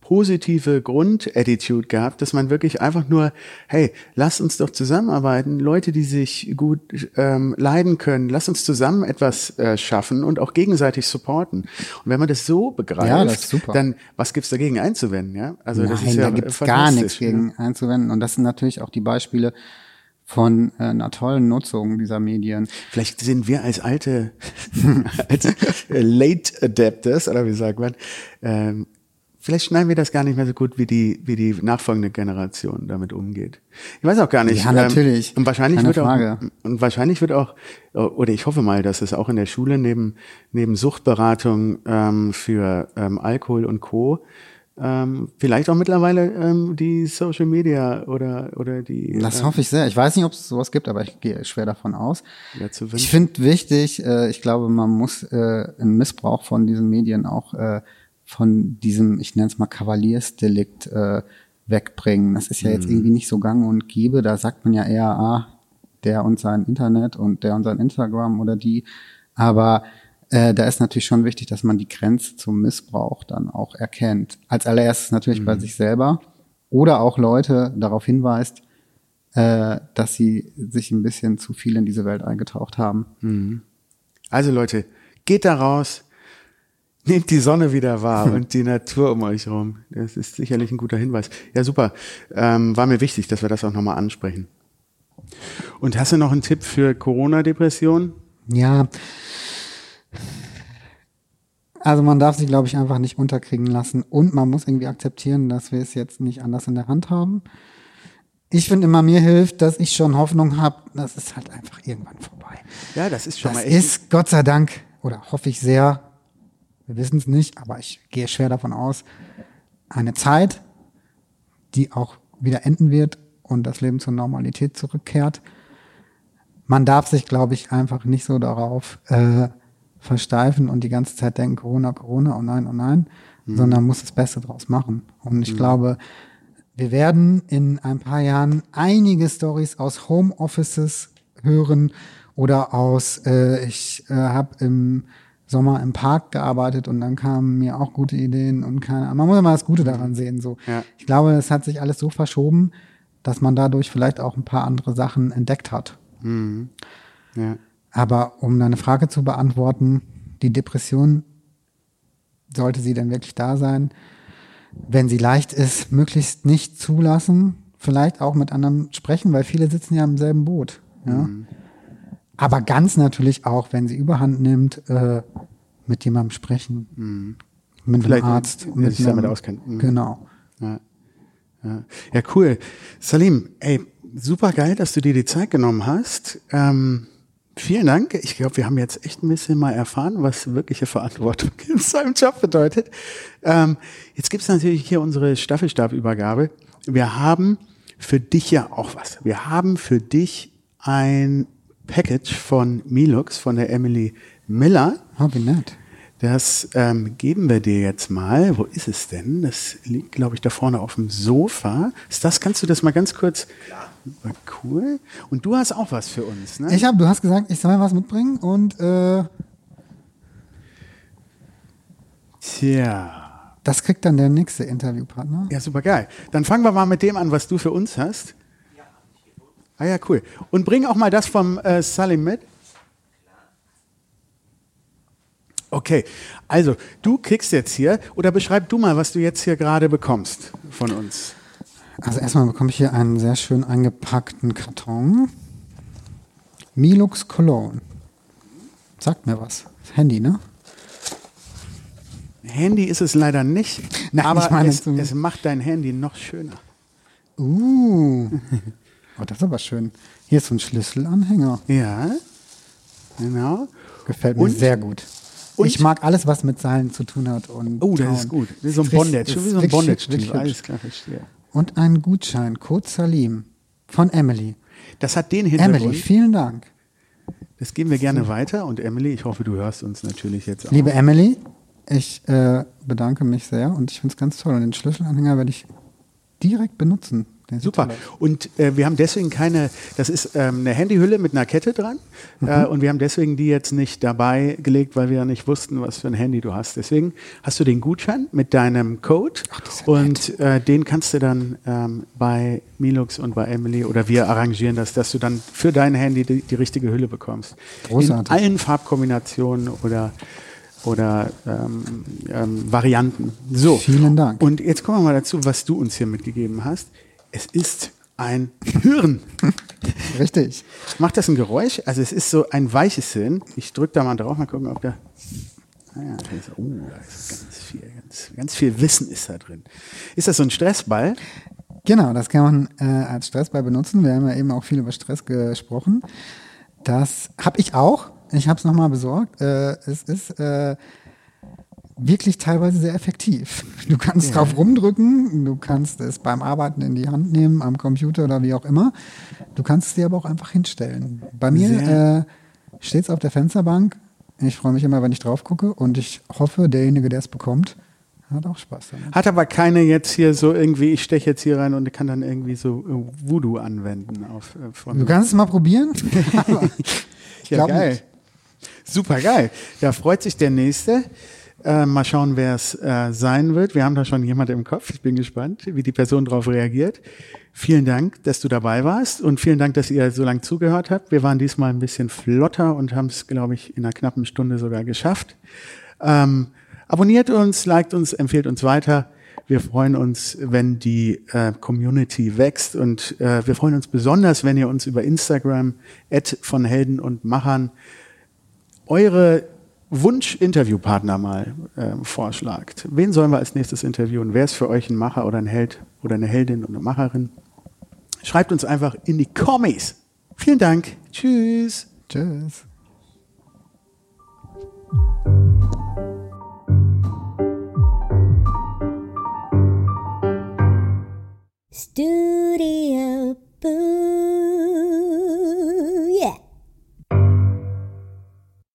Speaker 3: positive Grundattitude gehabt, dass man wirklich einfach nur, hey, lass uns doch zusammenarbeiten, Leute, die sich gut ähm, leiden können, lass uns zusammen etwas äh, schaffen und auch gegenseitig supporten. Und wenn man das so begreift,
Speaker 4: Ja, das
Speaker 3: dann was gibt's dagegen einzuwenden, ja? Also das
Speaker 4: Nein,
Speaker 3: ist ja
Speaker 4: da gibt's gar nichts gegen einzuwenden. Und das sind natürlich auch die Beispiele von äh, einer tollen Nutzung dieser Medien.
Speaker 3: Vielleicht sind wir als alte, als äh, Late Adapters, oder wie sagt man, ähm, vielleicht schneiden wir das gar nicht mehr so gut, wie die, wie die nachfolgende Generation damit umgeht. Ich weiß auch gar nicht.
Speaker 4: Ja, natürlich.
Speaker 3: Ähm, und wahrscheinlich
Speaker 4: Keine
Speaker 3: wird
Speaker 4: Frage.
Speaker 3: auch, und wahrscheinlich wird auch, oder ich hoffe mal, dass es auch in der Schule neben, neben Suchtberatung ähm, für ähm, Alkohol und Co. Ähm, vielleicht auch mittlerweile ähm, die Social Media oder oder die
Speaker 4: Das
Speaker 3: äh,
Speaker 4: hoffe ich sehr. Ich weiß nicht, ob es sowas gibt, aber ich gehe schwer davon aus.
Speaker 3: ja, zu
Speaker 4: Ich finde wichtig, äh, ich glaube, man muss äh, einen Missbrauch von diesen Medien auch äh, von diesem, ich nenne es mal Kavaliersdelikt äh, wegbringen. Das ist ja jetzt irgendwie nicht so gang und gäbe. Da sagt man ja eher, ah, der und sein Internet und der und sein Instagram oder die. Aber äh, da ist natürlich schon wichtig, dass man die Grenze zum Missbrauch dann auch erkennt. Als allererstes natürlich bei sich selber oder auch Leute darauf hinweist, äh, dass sie sich ein bisschen zu viel in diese Welt eingetaucht haben.
Speaker 3: Also Leute, geht da raus, nehmt die Sonne wieder wahr und die Natur um euch rum. Das ist sicherlich ein guter Hinweis. Ja, super. Ähm, war mir wichtig, dass wir das auch nochmal ansprechen. Und hast du noch einen Tipp für Corona-Depression?
Speaker 4: Ja. Also man darf sich, glaube ich, einfach nicht unterkriegen lassen und man muss irgendwie akzeptieren, dass wir es jetzt nicht anders in der Hand haben. Ich finde immer, mir hilft, dass ich schon Hoffnung habe, das ist halt einfach irgendwann vorbei.
Speaker 3: Ja, das ist schon
Speaker 4: Das
Speaker 3: mal echt.
Speaker 4: ist Gott sei Dank, oder hoffe ich sehr, wir wissen es nicht, aber ich gehe schwer davon aus, eine Zeit, die auch wieder enden wird und das Leben zur Normalität zurückkehrt. Man darf sich, glaube ich, einfach nicht so darauf äh, versteifen und die ganze Zeit denken, Corona, Corona, oh nein, oh nein, mhm. sondern muss das Beste draus machen. Und ich mhm. glaube, wir werden in ein paar Jahren einige Stories aus Homeoffices hören oder aus, äh, ich äh, habe im Sommer im Park gearbeitet und dann kamen mir auch gute Ideen und keine Ahnung. Man muss immer das Gute daran sehen. So. Ja. Ich glaube, es hat sich alles so verschoben, dass man dadurch vielleicht auch ein paar andere Sachen entdeckt hat. Mhm. Ja. Aber um deine Frage zu beantworten, die Depression, sollte sie denn wirklich da sein? Wenn sie leicht ist, möglichst nicht zulassen, vielleicht auch mit anderen sprechen, weil viele sitzen ja im selben Boot. Ja? Mhm. Aber ganz natürlich auch, wenn sie überhand nimmt, äh, mit jemandem sprechen. Mhm. Mit Vielleicht einem Arzt.
Speaker 3: Mit sich damit auskennt.
Speaker 4: Mhm. Genau.
Speaker 3: Ja. Ja. ja, cool. Salim, ey, super geil, dass du dir die Zeit genommen hast. Ähm, vielen Dank. Ich glaube, wir haben jetzt echt ein bisschen mal erfahren, was wirkliche Verantwortung in seinem Job bedeutet. Ähm, jetzt gibt's natürlich hier unsere Staffelstabübergabe. Wir haben für dich ja auch was. Wir haben für dich ein Package von Milux, von der Emily Miller.
Speaker 4: Oh, wie nett.
Speaker 3: Das ähm, geben wir dir jetzt mal. Wo ist es denn? Das liegt, glaube ich, da vorne auf dem Sofa. Ist das, kannst du das mal ganz kurz? Ja. Cool. Und du hast auch was für uns, ne?
Speaker 4: Ich habe, du hast gesagt, ich soll was mitbringen und äh,
Speaker 3: Tja.
Speaker 4: Das kriegt dann der nächste Interviewpartner.
Speaker 3: Ja, super geil. Dann fangen wir mal mit dem an, was du für uns hast. Ah ja, cool. Und bring auch mal das vom äh, Salim mit. Okay, also du kriegst jetzt hier, oder beschreib du mal, was du jetzt hier gerade bekommst von uns.
Speaker 4: Also erstmal bekomme ich hier einen sehr schön eingepackten Karton. Milux Cologne. Sagt mir was. Handy, ne?
Speaker 3: Handy ist es leider nicht,
Speaker 4: Nein,
Speaker 3: aber es, es macht dein Handy noch schöner.
Speaker 4: Uh. Oh, das ist aber schön. Hier ist so ein Schlüsselanhänger.
Speaker 3: Ja, genau.
Speaker 4: Gefällt mir und, sehr gut. Ich mag alles, was mit Seilen zu tun hat. Und
Speaker 3: oh, das ist gut. Wie so ein Bondage. Wie so ein Bondage. Alles klar,
Speaker 4: verstehe. Und ein Gutschein, Code Salim von Emily.
Speaker 3: Das hat den Hintergrund.
Speaker 4: Emily, vielen Dank.
Speaker 3: Das geben wir gerne so. weiter. Und Emily, ich hoffe, du hörst uns natürlich jetzt auch.
Speaker 4: Liebe Emily, ich äh, bedanke mich sehr und ich finde es ganz toll. Und den Schlüsselanhänger werde ich direkt benutzen.
Speaker 3: Super. Und äh, wir haben deswegen keine, das ist ähm, eine Handyhülle mit einer Kette dran. Mhm. Äh, und wir haben deswegen die jetzt nicht dabei gelegt, weil wir ja nicht wussten, was für ein Handy du hast. Deswegen hast du den Gutschein mit deinem Code Ach, und äh, den kannst du dann ähm, bei Milux und bei Emily oder wir arrangieren das, dass du dann für dein Handy die, die richtige Hülle bekommst. Großartig. In allen Farbkombinationen oder oder ähm, ähm, Varianten. So.
Speaker 4: Vielen Dank.
Speaker 3: Und jetzt kommen wir mal dazu, was du uns hier mitgegeben hast. Es ist ein Hirn.
Speaker 4: Richtig.
Speaker 3: Macht das ein Geräusch? Also es ist so ein weiches Hirn. Ich drücke da mal drauf, mal gucken, ob da. Ah ja, da ist, oh, da ist ganz viel, ganz, ganz viel Wissen ist da drin. Ist das so ein Stressball?
Speaker 4: Genau, das kann man äh, als Stressball benutzen. Wir haben ja eben auch viel über Stress gesprochen. Das habe ich auch. Ich habe es nochmal besorgt. Äh, es ist äh, wirklich teilweise sehr effektiv. Du kannst ja. drauf rumdrücken, du kannst es beim Arbeiten in die Hand nehmen, am Computer oder wie auch immer. Du kannst es dir aber auch einfach hinstellen. Bei mir äh, steht es auf der Fensterbank. Ich freue mich immer, wenn ich drauf gucke und ich hoffe, derjenige, der es bekommt, hat auch Spaß damit.
Speaker 3: Hat aber keine jetzt hier so irgendwie, ich steche jetzt hier rein und kann dann irgendwie so äh, Voodoo anwenden. Auf,
Speaker 4: äh, du kannst es mal probieren.
Speaker 3: ja, geil. Nicht. Super geil. Da freut sich der Nächste. Äh, mal schauen, wer es äh, sein wird. Wir haben da schon jemand im Kopf. Ich bin gespannt, wie die Person darauf reagiert. Vielen Dank, dass du dabei warst und vielen Dank, dass ihr so lange zugehört habt. Wir waren diesmal ein bisschen flotter und haben es, glaube ich, in einer knappen Stunde sogar geschafft. Ähm, abonniert uns, liked uns, empfehlt uns weiter. Wir freuen uns, wenn die äh, Community wächst und äh, wir freuen uns besonders, wenn ihr uns über Instagram von Helden und Machern eure Wunsch-Interviewpartner mal äh, vorschlagt. Wen sollen wir als nächstes interviewen? Wer ist für euch ein Macher oder ein Held oder eine Heldin oder eine Macherin? Schreibt uns einfach in die Kommis. Vielen Dank. Tschüss.
Speaker 4: Tschüss.
Speaker 5: Studio the